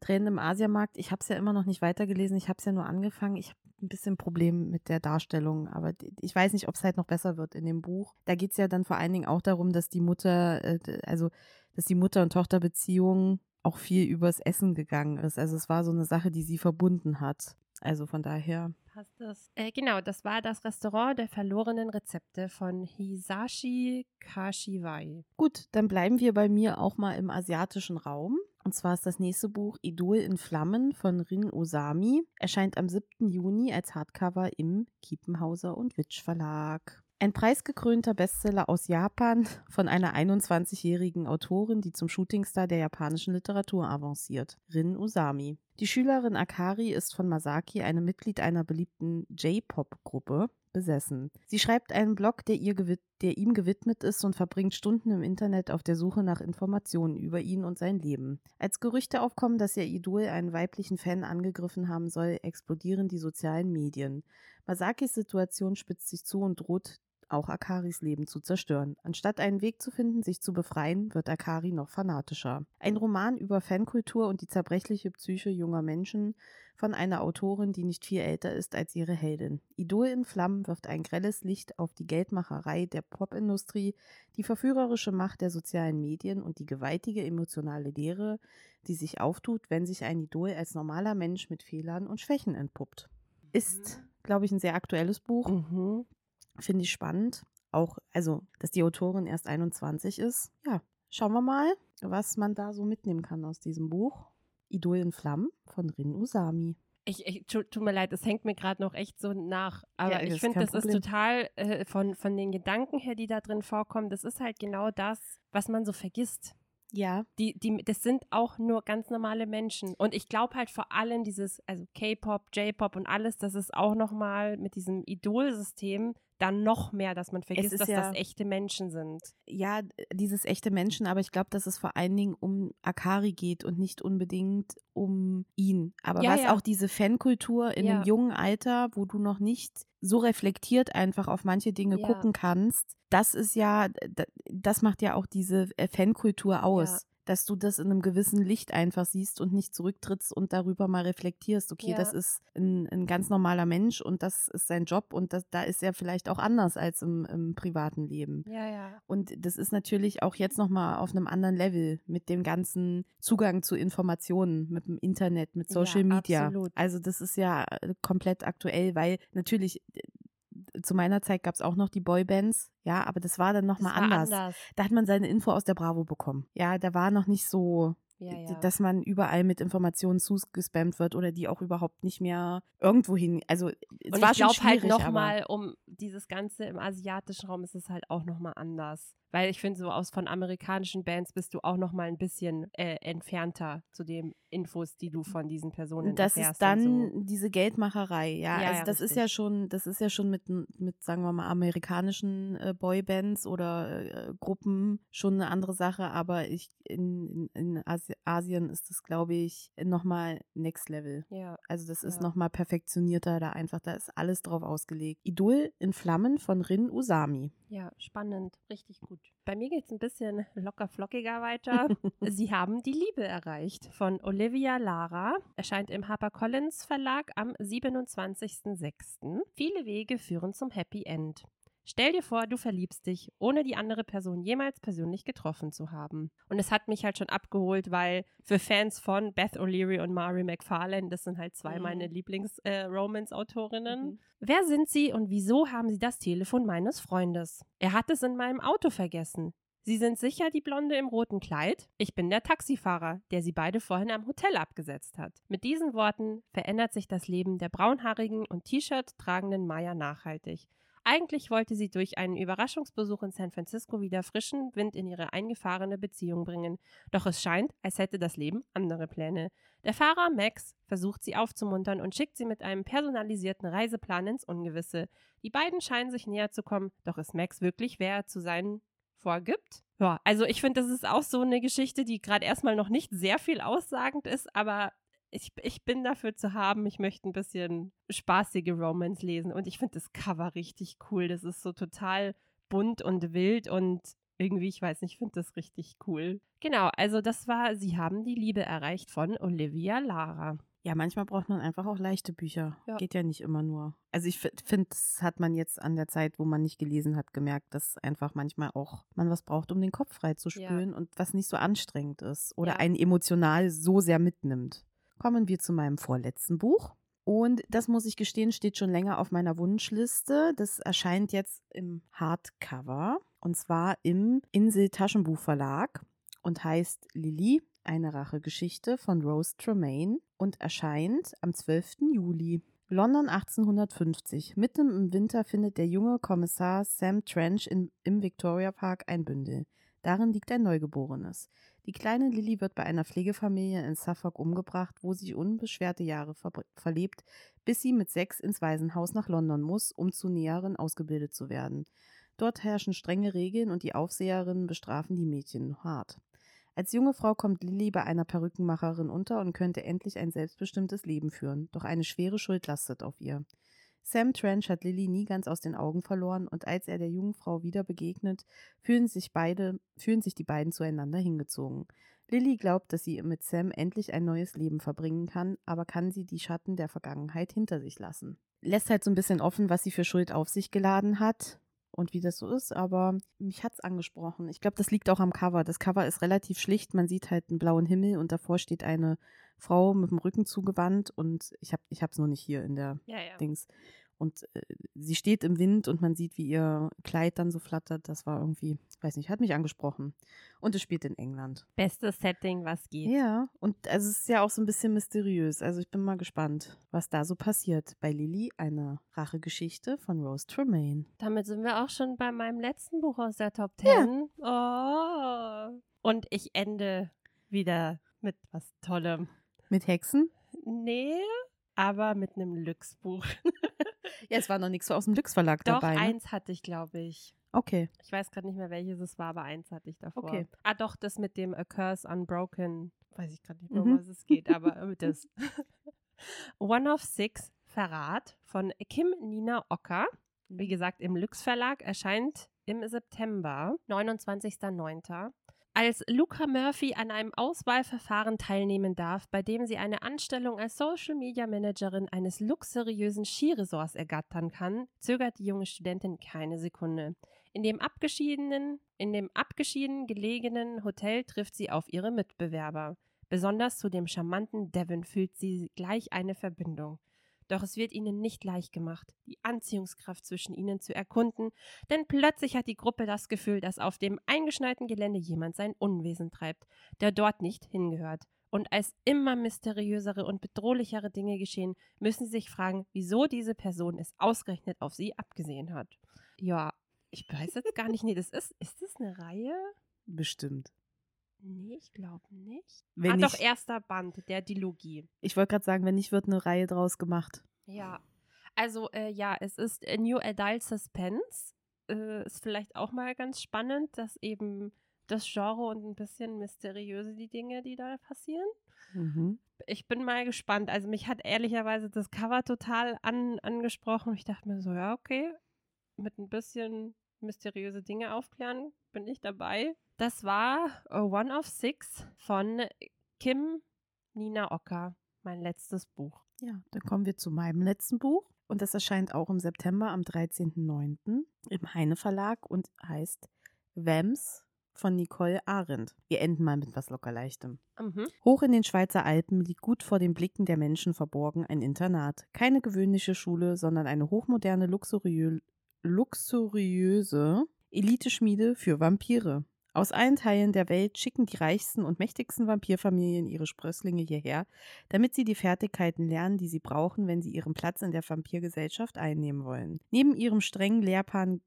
Tränen im Asiamarkt, ich habe es ja immer noch nicht weitergelesen, ich habe es ja nur angefangen. Ich habe ein bisschen Problem mit der Darstellung, aber ich weiß nicht, ob es halt noch besser wird in dem Buch. Da geht es ja dann vor allen Dingen auch darum, dass die Mutter, äh, also dass die Mutter- und Tochterbeziehung auch viel übers Essen gegangen ist. Also es war so eine Sache, die sie verbunden hat. Also von daher. Passt das? Äh, genau, das war das Restaurant der verlorenen Rezepte von Hisashi Kashiwai. Gut, dann bleiben wir bei mir auch mal im asiatischen Raum. Und zwar ist das nächste Buch Idol in Flammen von Rin Osami. Erscheint am 7. Juni als Hardcover im Kiepenhauser und Witsch Verlag. Ein preisgekrönter Bestseller aus Japan von einer 21-jährigen Autorin, die zum Shootingstar der japanischen Literatur avanciert, Rin Usami. Die Schülerin Akari ist von Masaki, einem Mitglied einer beliebten J-Pop-Gruppe, besessen. Sie schreibt einen Blog, der, ihr der ihm gewidmet ist und verbringt Stunden im Internet auf der Suche nach Informationen über ihn und sein Leben. Als Gerüchte aufkommen, dass ihr Idol einen weiblichen Fan angegriffen haben soll, explodieren die sozialen Medien. Masakis Situation spitzt sich zu und droht auch Akaris Leben zu zerstören. Anstatt einen Weg zu finden, sich zu befreien, wird Akari noch fanatischer. Ein Roman über Fankultur und die zerbrechliche Psyche junger Menschen von einer Autorin, die nicht viel älter ist als ihre Heldin. Idol in Flammen wirft ein grelles Licht auf die Geldmacherei der Popindustrie, die verführerische Macht der sozialen Medien und die gewaltige emotionale Leere, die sich auftut, wenn sich ein Idol als normaler Mensch mit Fehlern und Schwächen entpuppt. Ist, glaube ich, ein sehr aktuelles Buch. Mhm. Finde ich spannend. Auch, also, dass die Autorin erst 21 ist. Ja, schauen wir mal, was man da so mitnehmen kann aus diesem Buch. Idol in Flammen von Rin Usami. Ich, ich tut mir leid, es hängt mir gerade noch echt so nach. Aber ja, ich finde, das Problem. ist total äh, von, von den Gedanken her, die da drin vorkommen, das ist halt genau das, was man so vergisst. Ja. Die, die, das sind auch nur ganz normale Menschen. Und ich glaube halt vor allem dieses, also K-Pop, J-Pop und alles, das ist auch nochmal mit diesem Idol-System dann noch mehr, dass man vergisst, dass ja, das echte Menschen sind. Ja, dieses echte Menschen, aber ich glaube, dass es vor allen Dingen um Akari geht und nicht unbedingt um ihn. Aber ja, was ja. auch diese Fankultur in einem jungen Alter, wo du noch nicht so reflektiert einfach auf manche Dinge gucken kannst, das ist ja, das macht ja auch diese äh, Fankultur aus dass du das in einem gewissen Licht einfach siehst und nicht zurücktrittst und darüber mal reflektierst, okay, ja. das ist ein, ein, ganz normaler Mensch und das ist sein Job und das, da ist er vielleicht auch anders als im, im privaten Leben. Ja, ja. Und das ist natürlich auch jetzt nochmal auf einem anderen Level mit dem ganzen Zugang zu Informationen, mit dem Internet, mit Social ja, Media. Absolut. Also das ist ja äh, komplett aktuell, weil natürlich zu meiner Zeit gab es auch noch die Boybands, ja, aber das war dann nochmal anders. anders. Da hat man seine Info aus der Bravo bekommen. Ja, da war noch nicht so, ja, ja. dass man überall mit Informationen zugespammt wird oder die auch überhaupt nicht mehr irgendwo hin. Also es Und war ich glaube halt nochmal, um dieses Ganze im asiatischen Raum ist es halt auch nochmal anders. Weil ich finde, so aus von amerikanischen Bands bist du auch noch mal ein bisschen äh, entfernter zu den Infos, die du von diesen Personen das erfährst. Das ist dann so. diese Geldmacherei, ja. ja also ja, das richtig. ist ja schon, das ist ja schon mit, mit sagen wir mal, amerikanischen äh, Boybands oder äh, Gruppen schon eine andere Sache, aber ich in, in, in Asien ist das, glaube ich, nochmal Next Level. Ja. Also das ist ja. nochmal perfektionierter da einfach, da ist alles drauf ausgelegt. Idol in Flammen von Rin Usami. Ja, spannend, richtig gut. Bei mir geht es ein bisschen locker flockiger weiter. Sie haben die Liebe erreicht von Olivia Lara. Erscheint im HarperCollins Verlag am 27.06. Viele Wege führen zum Happy End. Stell dir vor, du verliebst dich, ohne die andere Person jemals persönlich getroffen zu haben. Und es hat mich halt schon abgeholt, weil für Fans von Beth O'Leary und Mari McFarlane, das sind halt zwei mhm. meine Lieblings-Romance-Autorinnen. Äh, mhm. Wer sind sie und wieso haben sie das Telefon meines Freundes? Er hat es in meinem Auto vergessen. Sie sind sicher die Blonde im roten Kleid? Ich bin der Taxifahrer, der sie beide vorhin am Hotel abgesetzt hat. Mit diesen Worten verändert sich das Leben der braunhaarigen und T-Shirt tragenden Maya nachhaltig. Eigentlich wollte sie durch einen Überraschungsbesuch in San Francisco wieder frischen Wind in ihre eingefahrene Beziehung bringen. Doch es scheint, als hätte das Leben andere Pläne. Der Fahrer Max versucht sie aufzumuntern und schickt sie mit einem personalisierten Reiseplan ins Ungewisse. Die beiden scheinen sich näher zu kommen, doch ist Max wirklich wer er zu sein vorgibt? Ja, also ich finde, das ist auch so eine Geschichte, die gerade erstmal noch nicht sehr viel aussagend ist, aber ich, ich bin dafür zu haben, ich möchte ein bisschen spaßige Romance lesen und ich finde das Cover richtig cool. Das ist so total bunt und wild und irgendwie, ich weiß nicht, ich finde das richtig cool. Genau, also das war Sie haben die Liebe erreicht von Olivia Lara. Ja, manchmal braucht man einfach auch leichte Bücher. Ja. Geht ja nicht immer nur. Also ich finde, das hat man jetzt an der Zeit, wo man nicht gelesen hat, gemerkt, dass einfach manchmal auch man was braucht, um den Kopf frei zu spülen ja. und was nicht so anstrengend ist oder ja. einen emotional so sehr mitnimmt kommen wir zu meinem vorletzten Buch. Und das muss ich gestehen, steht schon länger auf meiner Wunschliste. Das erscheint jetzt im Hardcover und zwar im Insel Taschenbuch Verlag und heißt Lilly, eine Rachegeschichte von Rose Tremaine und erscheint am 12. Juli. London 1850. Mitten im Winter findet der junge Kommissar Sam Trench in, im Victoria Park ein Bündel. Darin liegt ein Neugeborenes. Die kleine Lilly wird bei einer Pflegefamilie in Suffolk umgebracht, wo sie unbeschwerte Jahre ver verlebt, bis sie mit sechs ins Waisenhaus nach London muss, um zu Näheren ausgebildet zu werden. Dort herrschen strenge Regeln und die Aufseherinnen bestrafen die Mädchen hart. Als junge Frau kommt Lilly bei einer Perückenmacherin unter und könnte endlich ein selbstbestimmtes Leben führen, doch eine schwere Schuld lastet auf ihr. Sam Trench hat Lilly nie ganz aus den Augen verloren und als er der jungen Frau wieder begegnet, fühlen sich beide, fühlen sich die beiden zueinander hingezogen. Lilly glaubt, dass sie mit Sam endlich ein neues Leben verbringen kann, aber kann sie die Schatten der Vergangenheit hinter sich lassen. Lässt halt so ein bisschen offen, was sie für Schuld auf sich geladen hat und wie das so ist, aber mich hat es angesprochen. Ich glaube, das liegt auch am Cover. Das Cover ist relativ schlicht. Man sieht halt einen blauen Himmel und davor steht eine Frau mit dem Rücken zugewandt und ich habe ich es nur nicht hier in der ja, ja. Dings. Und äh, sie steht im Wind und man sieht, wie ihr Kleid dann so flattert. Das war irgendwie, weiß nicht, hat mich angesprochen. Und es spielt in England. Bestes Setting, was geht. Ja, und also es ist ja auch so ein bisschen mysteriös. Also ich bin mal gespannt, was da so passiert. Bei Lily eine Rachegeschichte von Rose Tremaine. Damit sind wir auch schon bei meinem letzten Buch aus der Top 10. Ja. Oh. Und ich ende wieder mit was Tollem. Mit Hexen? Nee, aber mit einem Lux-Buch. ja, es war noch nichts so aus dem Lux-Verlag dabei. Doch, ne? eins hatte ich, glaube ich. Okay. Ich weiß gerade nicht mehr, welches es war, aber eins hatte ich davor. Okay. Ah, doch, das mit dem A Curse Unbroken. Weiß ich gerade nicht mehr, um mhm. was es geht, aber das. One of Six Verrat von Kim Nina Ocker. Wie mhm. gesagt, im Lux Verlag erscheint im September, 29.09. Als Luca Murphy an einem Auswahlverfahren teilnehmen darf, bei dem sie eine Anstellung als Social Media Managerin eines luxuriösen Skiresorts ergattern kann, zögert die junge Studentin keine Sekunde. In dem abgeschiedenen, in dem abgeschieden gelegenen Hotel trifft sie auf ihre Mitbewerber. Besonders zu dem charmanten Devon fühlt sie gleich eine Verbindung. Doch es wird ihnen nicht leicht gemacht, die Anziehungskraft zwischen ihnen zu erkunden, denn plötzlich hat die Gruppe das Gefühl, dass auf dem eingeschneiten Gelände jemand sein Unwesen treibt, der dort nicht hingehört. Und als immer mysteriösere und bedrohlichere Dinge geschehen, müssen sie sich fragen, wieso diese Person es ausgerechnet auf sie abgesehen hat. Ja, ich weiß jetzt gar nicht, nee, das ist, ist das eine Reihe? Bestimmt. Nee, ich glaube nicht. Wenn ah, doch, erster Band, der Dilogie. Ich wollte gerade sagen, wenn nicht, wird eine Reihe draus gemacht. Ja. Also, äh, ja, es ist New Adult Suspense. Äh, ist vielleicht auch mal ganz spannend, dass eben das Genre und ein bisschen mysteriöse die Dinge, die da passieren. Mhm. Ich bin mal gespannt. Also, mich hat ehrlicherweise das Cover total an, angesprochen. Ich dachte mir so, ja, okay, mit ein bisschen mysteriöse Dinge aufklären bin ich dabei. Das war One of Six von Kim Nina Ocker, mein letztes Buch. Ja, dann kommen wir zu meinem letzten Buch. Und das erscheint auch im September am 13.09. im Heine Verlag und heißt Wems von Nicole Arendt. Wir enden mal mit was lockerleichtem. Mhm. Hoch in den Schweizer Alpen liegt gut vor den Blicken der Menschen verborgen ein Internat. Keine gewöhnliche Schule, sondern eine hochmoderne, luxuriö luxuriöse Eliteschmiede für Vampire. Aus allen Teilen der Welt schicken die reichsten und mächtigsten Vampirfamilien ihre Sprösslinge hierher, damit sie die Fertigkeiten lernen, die sie brauchen, wenn sie ihren Platz in der Vampirgesellschaft einnehmen wollen. Neben ihrem strengen Lehrplan,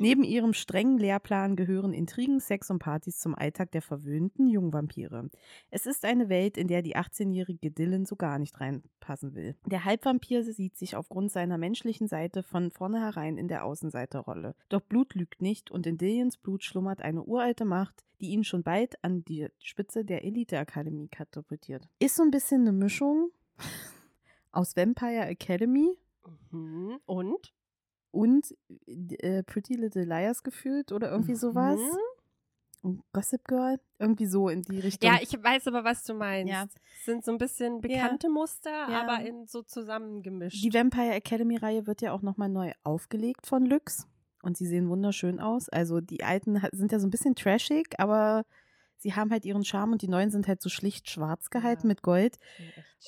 neben ihrem strengen Lehrplan gehören Intrigen, Sex und Partys zum Alltag der verwöhnten Jungvampire. Es ist eine Welt, in der die 18-jährige Dylan so gar nicht reinpassen will. Der Halbvampir sieht sich aufgrund seiner menschlichen Seite von vornherein in der Außenseiterrolle. Doch Blut lügt nicht und in Dillians Blut schlummert eine uralte Macht, die ihn schon bald an die Spitze der Elite-Akademie katapultiert. Ist so ein bisschen eine Mischung aus Vampire Academy Mhm. Und? und äh, Pretty Little Liars gefühlt oder irgendwie sowas. Mhm. Gossip Girl, irgendwie so in die Richtung. Ja, ich weiß aber, was du meinst. Ja. Sind so ein bisschen bekannte Muster, Ja. aber in so zusammengemischt. Die Vampire Academy Reihe wird ja auch nochmal neu aufgelegt von Lux und sie sehen wunderschön aus. Also die alten sind ja so ein bisschen trashig, aber sie haben halt ihren Charme und die neuen sind halt so schlicht schwarz gehalten Ja. mit Gold.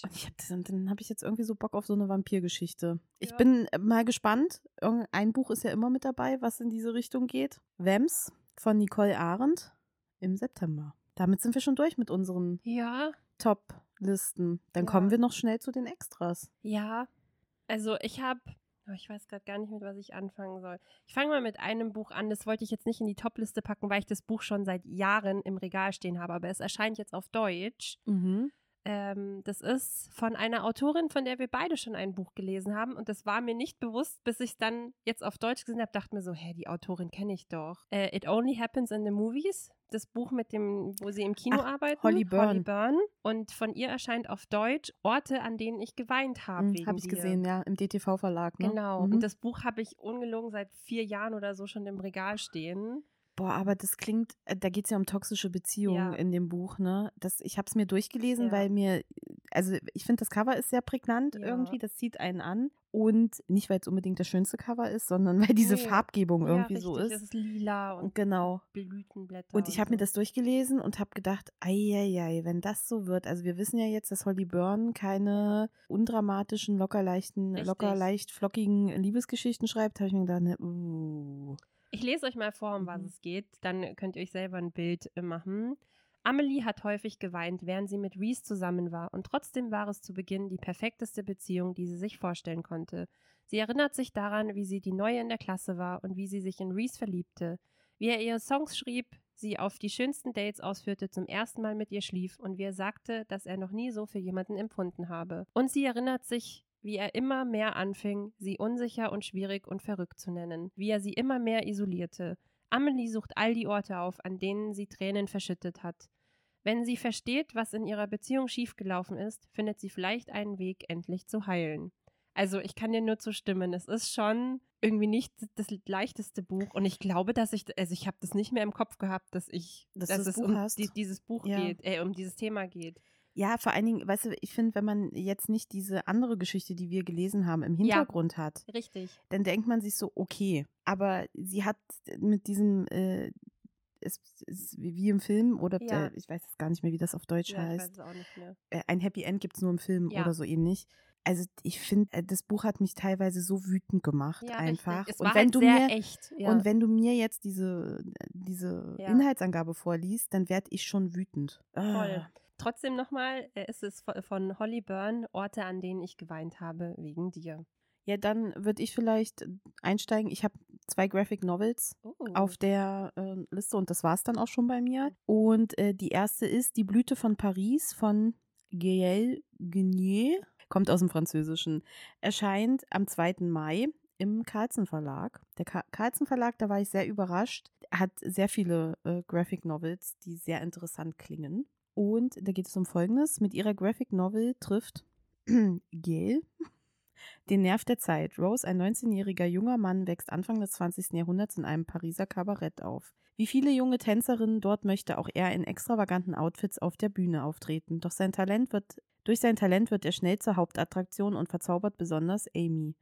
Und ich hab das, und dann habe ich jetzt irgendwie so Bock auf so eine Vampirgeschichte. Ich Ja. bin mal gespannt. Irgendein Top ist ja immer mit dabei, was in diese Richtung geht. Vamps von Nicole Arendt im September. Damit sind wir schon durch mit unseren Ja, Top-Listen. Dann kommen wir noch schnell zu den Extras. ja. Also ich habe, ich weiß gerade gar nicht, mit was ich anfangen soll. Ich fange mal mit einem Buch an. Das wollte ich jetzt nicht in die Top-Liste packen, weil ich das Buch schon seit Jahren im Regal stehen habe. Aber es erscheint jetzt auf Deutsch. Mhm. Ähm, das ist von einer Autorin, von der wir beide schon ein Buch gelesen haben. Und das war mir nicht bewusst, bis ich es dann jetzt auf Deutsch gesehen habe. Dachte mir so, hä, die Autorin kenne ich doch. Äh, It Only Happens in the Movies. Das Buch mit dem, wo sie im Kino Ach, arbeiten. Holly Byrne. Holly Byrne. Und von ihr erscheint auf Deutsch Orte, an denen ich geweint habe. wegen Habe ich dir. gesehen, ja, im DTV-Verlag. Ne? Genau. Mhm. Und das Buch habe ich ungelogen seit vier Jahren oder so schon im Regal stehen. Boah, aber das klingt, äh, da geht es ja um toxische Beziehungen Ja. in dem Buch, ne? Das, ich habe es mir durchgelesen, Ja. weil mir, also ich finde, das Cover ist sehr prägnant Ja. irgendwie, das zieht einen an. Und nicht, weil es unbedingt das schönste Cover ist, sondern weil diese Nee. Farbgebung irgendwie so ist. Es ist lila und Genau. Blütenblätter. Und ich habe mir so. das durchgelesen und habe gedacht, ei, wenn das so wird. Also wir wissen ja jetzt, dass Holly Byrne keine undramatischen, locker leichten, Richtig. locker leicht flockigen Liebesgeschichten schreibt, habe ich mir gedacht, ne, uh. Ich lese euch mal vor, um was Mhm. es geht. Dann könnt ihr euch selber ein Bild äh, machen. Amelie hat häufig geweint, während sie mit Reese zusammen war. Und trotzdem war es zu Beginn die perfekteste Beziehung, die sie sich vorstellen konnte. Sie erinnert sich daran, wie sie die Neue in der Klasse war und wie sie sich in Reese verliebte. Wie er ihr Songs schrieb, sie auf die schönsten Dates ausführte, zum ersten Mal mit ihr schlief und wie er sagte, dass er noch nie so für jemanden empfunden habe. Und sie erinnert sich, wie er immer mehr anfing, sie unsicher und schwierig und verrückt zu nennen, wie er sie immer mehr isolierte. Amelie sucht all die Orte auf, an denen sie Tränen verschüttet hat. Wenn sie versteht, was in ihrer Beziehung schiefgelaufen ist, findet sie vielleicht einen Weg, endlich zu heilen. Also ich kann dir nur zustimmen, es ist schon irgendwie nicht das leichteste Buch und ich glaube, dass ich, also ich habe das nicht mehr im Kopf gehabt, dass ich, Dass das es Buch um die, dieses Buch Ja. geht, äh, um dieses Thema geht. Ja, vor allen Dingen, weißt du, ich finde, wenn man jetzt nicht diese andere Geschichte, die wir gelesen haben, im Hintergrund hat, Richtig. dann denkt man sich so, okay. Aber sie hat mit diesem, äh, es ist wie im Film oder Ja. äh, ich weiß jetzt gar nicht mehr, wie das auf Deutsch Ja, heißt. es. Äh, ein Happy End gibt es nur im Film Ja. oder so ähnlich. Also ich finde, äh, das Buch hat mich teilweise so wütend gemacht Ja, einfach. Es und wenn halt du sehr mir echt. Ja. und wenn du mir jetzt diese diese Ja. Inhaltsangabe vorliest, dann werde ich schon wütend. Voll. Ah. Trotzdem nochmal, äh, es ist von- von Holly Byrne, Orte, an denen ich geweint habe, wegen dir. Ja, dann würde ich vielleicht einsteigen. Ich habe zwei Graphic Novels Oh. auf der äh, Liste und das war es dann auch schon bei mir. Und äh, die erste ist Die Blüte von Paris von Gaël Guigné, kommt aus dem Französischen, erscheint am 2. Mai im Carlsen Verlag. Der Carlsen Verlag, da war ich sehr überrascht, hat sehr viele äh, Graphic Novels, die sehr interessant klingen. Und da geht es um Folgendes. Mit ihrer Graphic Novel trifft Gail den Nerv der Zeit. Rose, ein 19-jähriger junger Mann, wächst Anfang des 20. Jahrhunderts in einem Pariser Kabarett auf. Wie viele junge Tänzerinnen dort möchte auch er in extravaganten Outfits auf der Bühne auftreten. Doch sein Talent wird, durch sein Talent wird er schnell zur Hauptattraktion und verzaubert besonders Amy.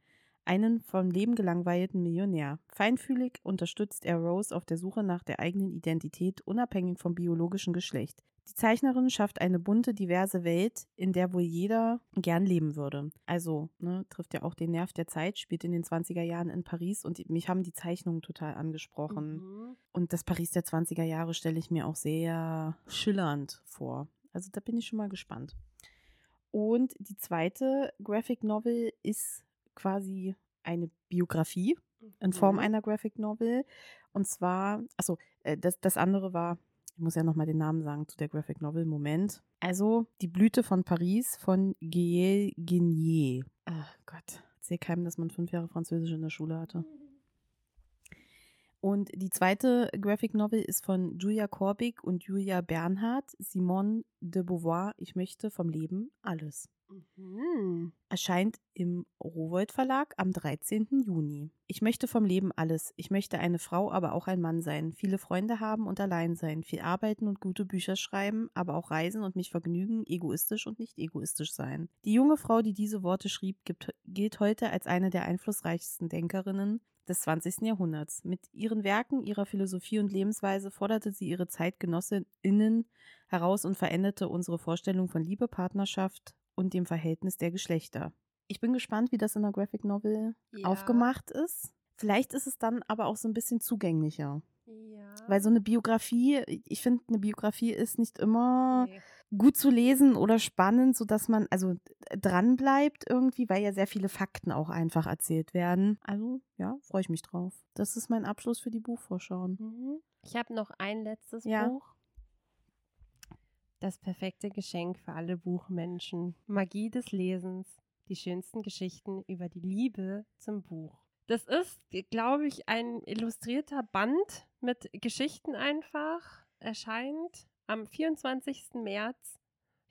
Einen vom Leben gelangweilten Millionär. Feinfühlig unterstützt er Rose auf der Suche nach der eigenen Identität, unabhängig vom biologischen Geschlecht. Die Zeichnerin schafft eine bunte, diverse Welt, in der wohl jeder gern leben würde. Also, ne, trifft ja auch den Nerv der Zeit, spielt in den 20er Jahren in Paris und mich haben die Zeichnungen total angesprochen. Mhm. Und das Paris der 20er Jahre stelle ich mir auch sehr schillernd vor. Also da bin ich schon mal gespannt. Und die zweite Graphic Novel ist quasi eine Biografie in Form mhm. einer Graphic Novel. Und zwar, also das, das andere war ich muss ja nochmal den Namen sagen zu der Graphic Novel. Moment. Also, Die Blüte von Paris von Gaël Guigné. Ach Gott. Erzähl keinem, dass man fünf Jahre Französisch in der Schule hatte. Und die zweite Graphic Novel ist von Julia Korbig und Julia Bernhardt, Simone de Beauvoir, Ich möchte vom Leben alles. Mhm. Erscheint im Rowold Verlag am 13. Juni. Ich möchte vom Leben alles. Ich möchte eine Frau, aber auch ein Mann sein. Viele Freunde haben und allein sein. Viel arbeiten und gute Bücher schreiben, aber auch reisen und mich vergnügen, egoistisch und nicht egoistisch sein. Die junge Frau, die diese Worte schrieb, gilt heute als eine der einflussreichsten Denkerinnen des 20. Jahrhunderts. Mit ihren Werken, ihrer Philosophie und Lebensweise forderte sie ihre Zeitgenossinnen heraus und veränderte unsere Vorstellung von Liebe, Partnerschaft und dem Verhältnis der Geschlechter. Ich bin gespannt, wie das in der Graphic Novel ja. aufgemacht ist. Vielleicht ist es dann aber auch so ein bisschen zugänglicher. Ja. Weil so eine Biografie, ich finde, eine Biografie ist nicht immer nee. gut zu lesen oder spannend, sodass man also dran bleibt irgendwie, weil ja sehr viele Fakten auch einfach erzählt werden. Also ja, freue ich mich drauf. Das ist mein Abschluss für die Buchvorschauen. Mhm. Ich habe noch ein letztes ja. Buch. Das perfekte Geschenk für alle Buchmenschen. Magie des Lesens. Die schönsten Geschichten über die Liebe zum Buch. Das ist, glaube ich, ein illustrierter Band mit Geschichten einfach. Erscheint am 24. März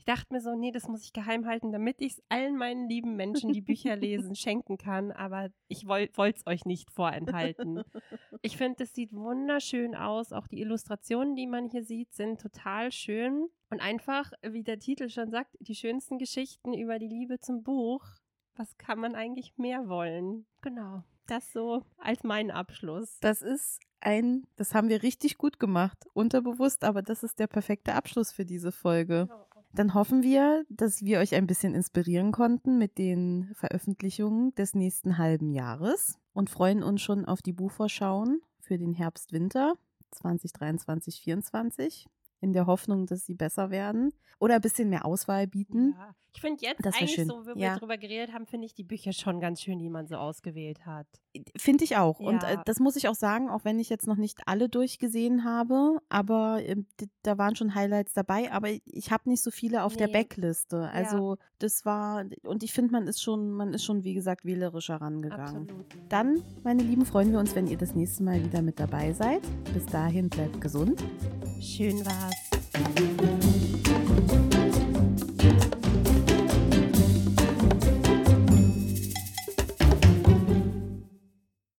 ich dachte mir so, nee, das muss ich geheim halten, damit ich es allen meinen lieben Menschen, die Bücher lesen, schenken kann. Aber ich wollte es euch nicht vorenthalten. Ich finde, es sieht wunderschön aus. Auch die Illustrationen, die man hier sieht, sind total schön. Und einfach, wie der Titel schon sagt, die schönsten Geschichten über die Liebe zum Buch. Was kann man eigentlich mehr wollen? Genau. Das so als mein Abschluss. Das ist ein, das haben wir richtig gut gemacht, unterbewusst, aber das ist der perfekte Abschluss für diese Folge. Genau. Dann hoffen wir, dass wir euch ein bisschen inspirieren konnten mit den Veröffentlichungen des nächsten halben Jahres und freuen uns schon auf die Buchvorschauen für den Herbst-Winter 2023 2024 in der Hoffnung, dass sie besser werden oder ein bisschen mehr Auswahl bieten. Ja. Ich finde jetzt das eigentlich schön. so, wie wir drüber geredet haben, finde ich die Bücher schon ganz schön, die man so ausgewählt hat. Finde ich auch. Ja. Und äh, das muss ich auch sagen, auch wenn ich jetzt noch nicht alle durchgesehen habe, aber äh, da waren schon Highlights dabei, aber ich habe nicht so viele auf nee. der Backliste. Also ja. das war, und ich finde, man ist schon, man ist schon, wie gesagt, wählerischer rangegangen. Absolut. Dann, meine Lieben, freuen wir uns, wenn ihr das nächste Mal wieder mit dabei seid. Bis dahin bleibt gesund. Schön war's.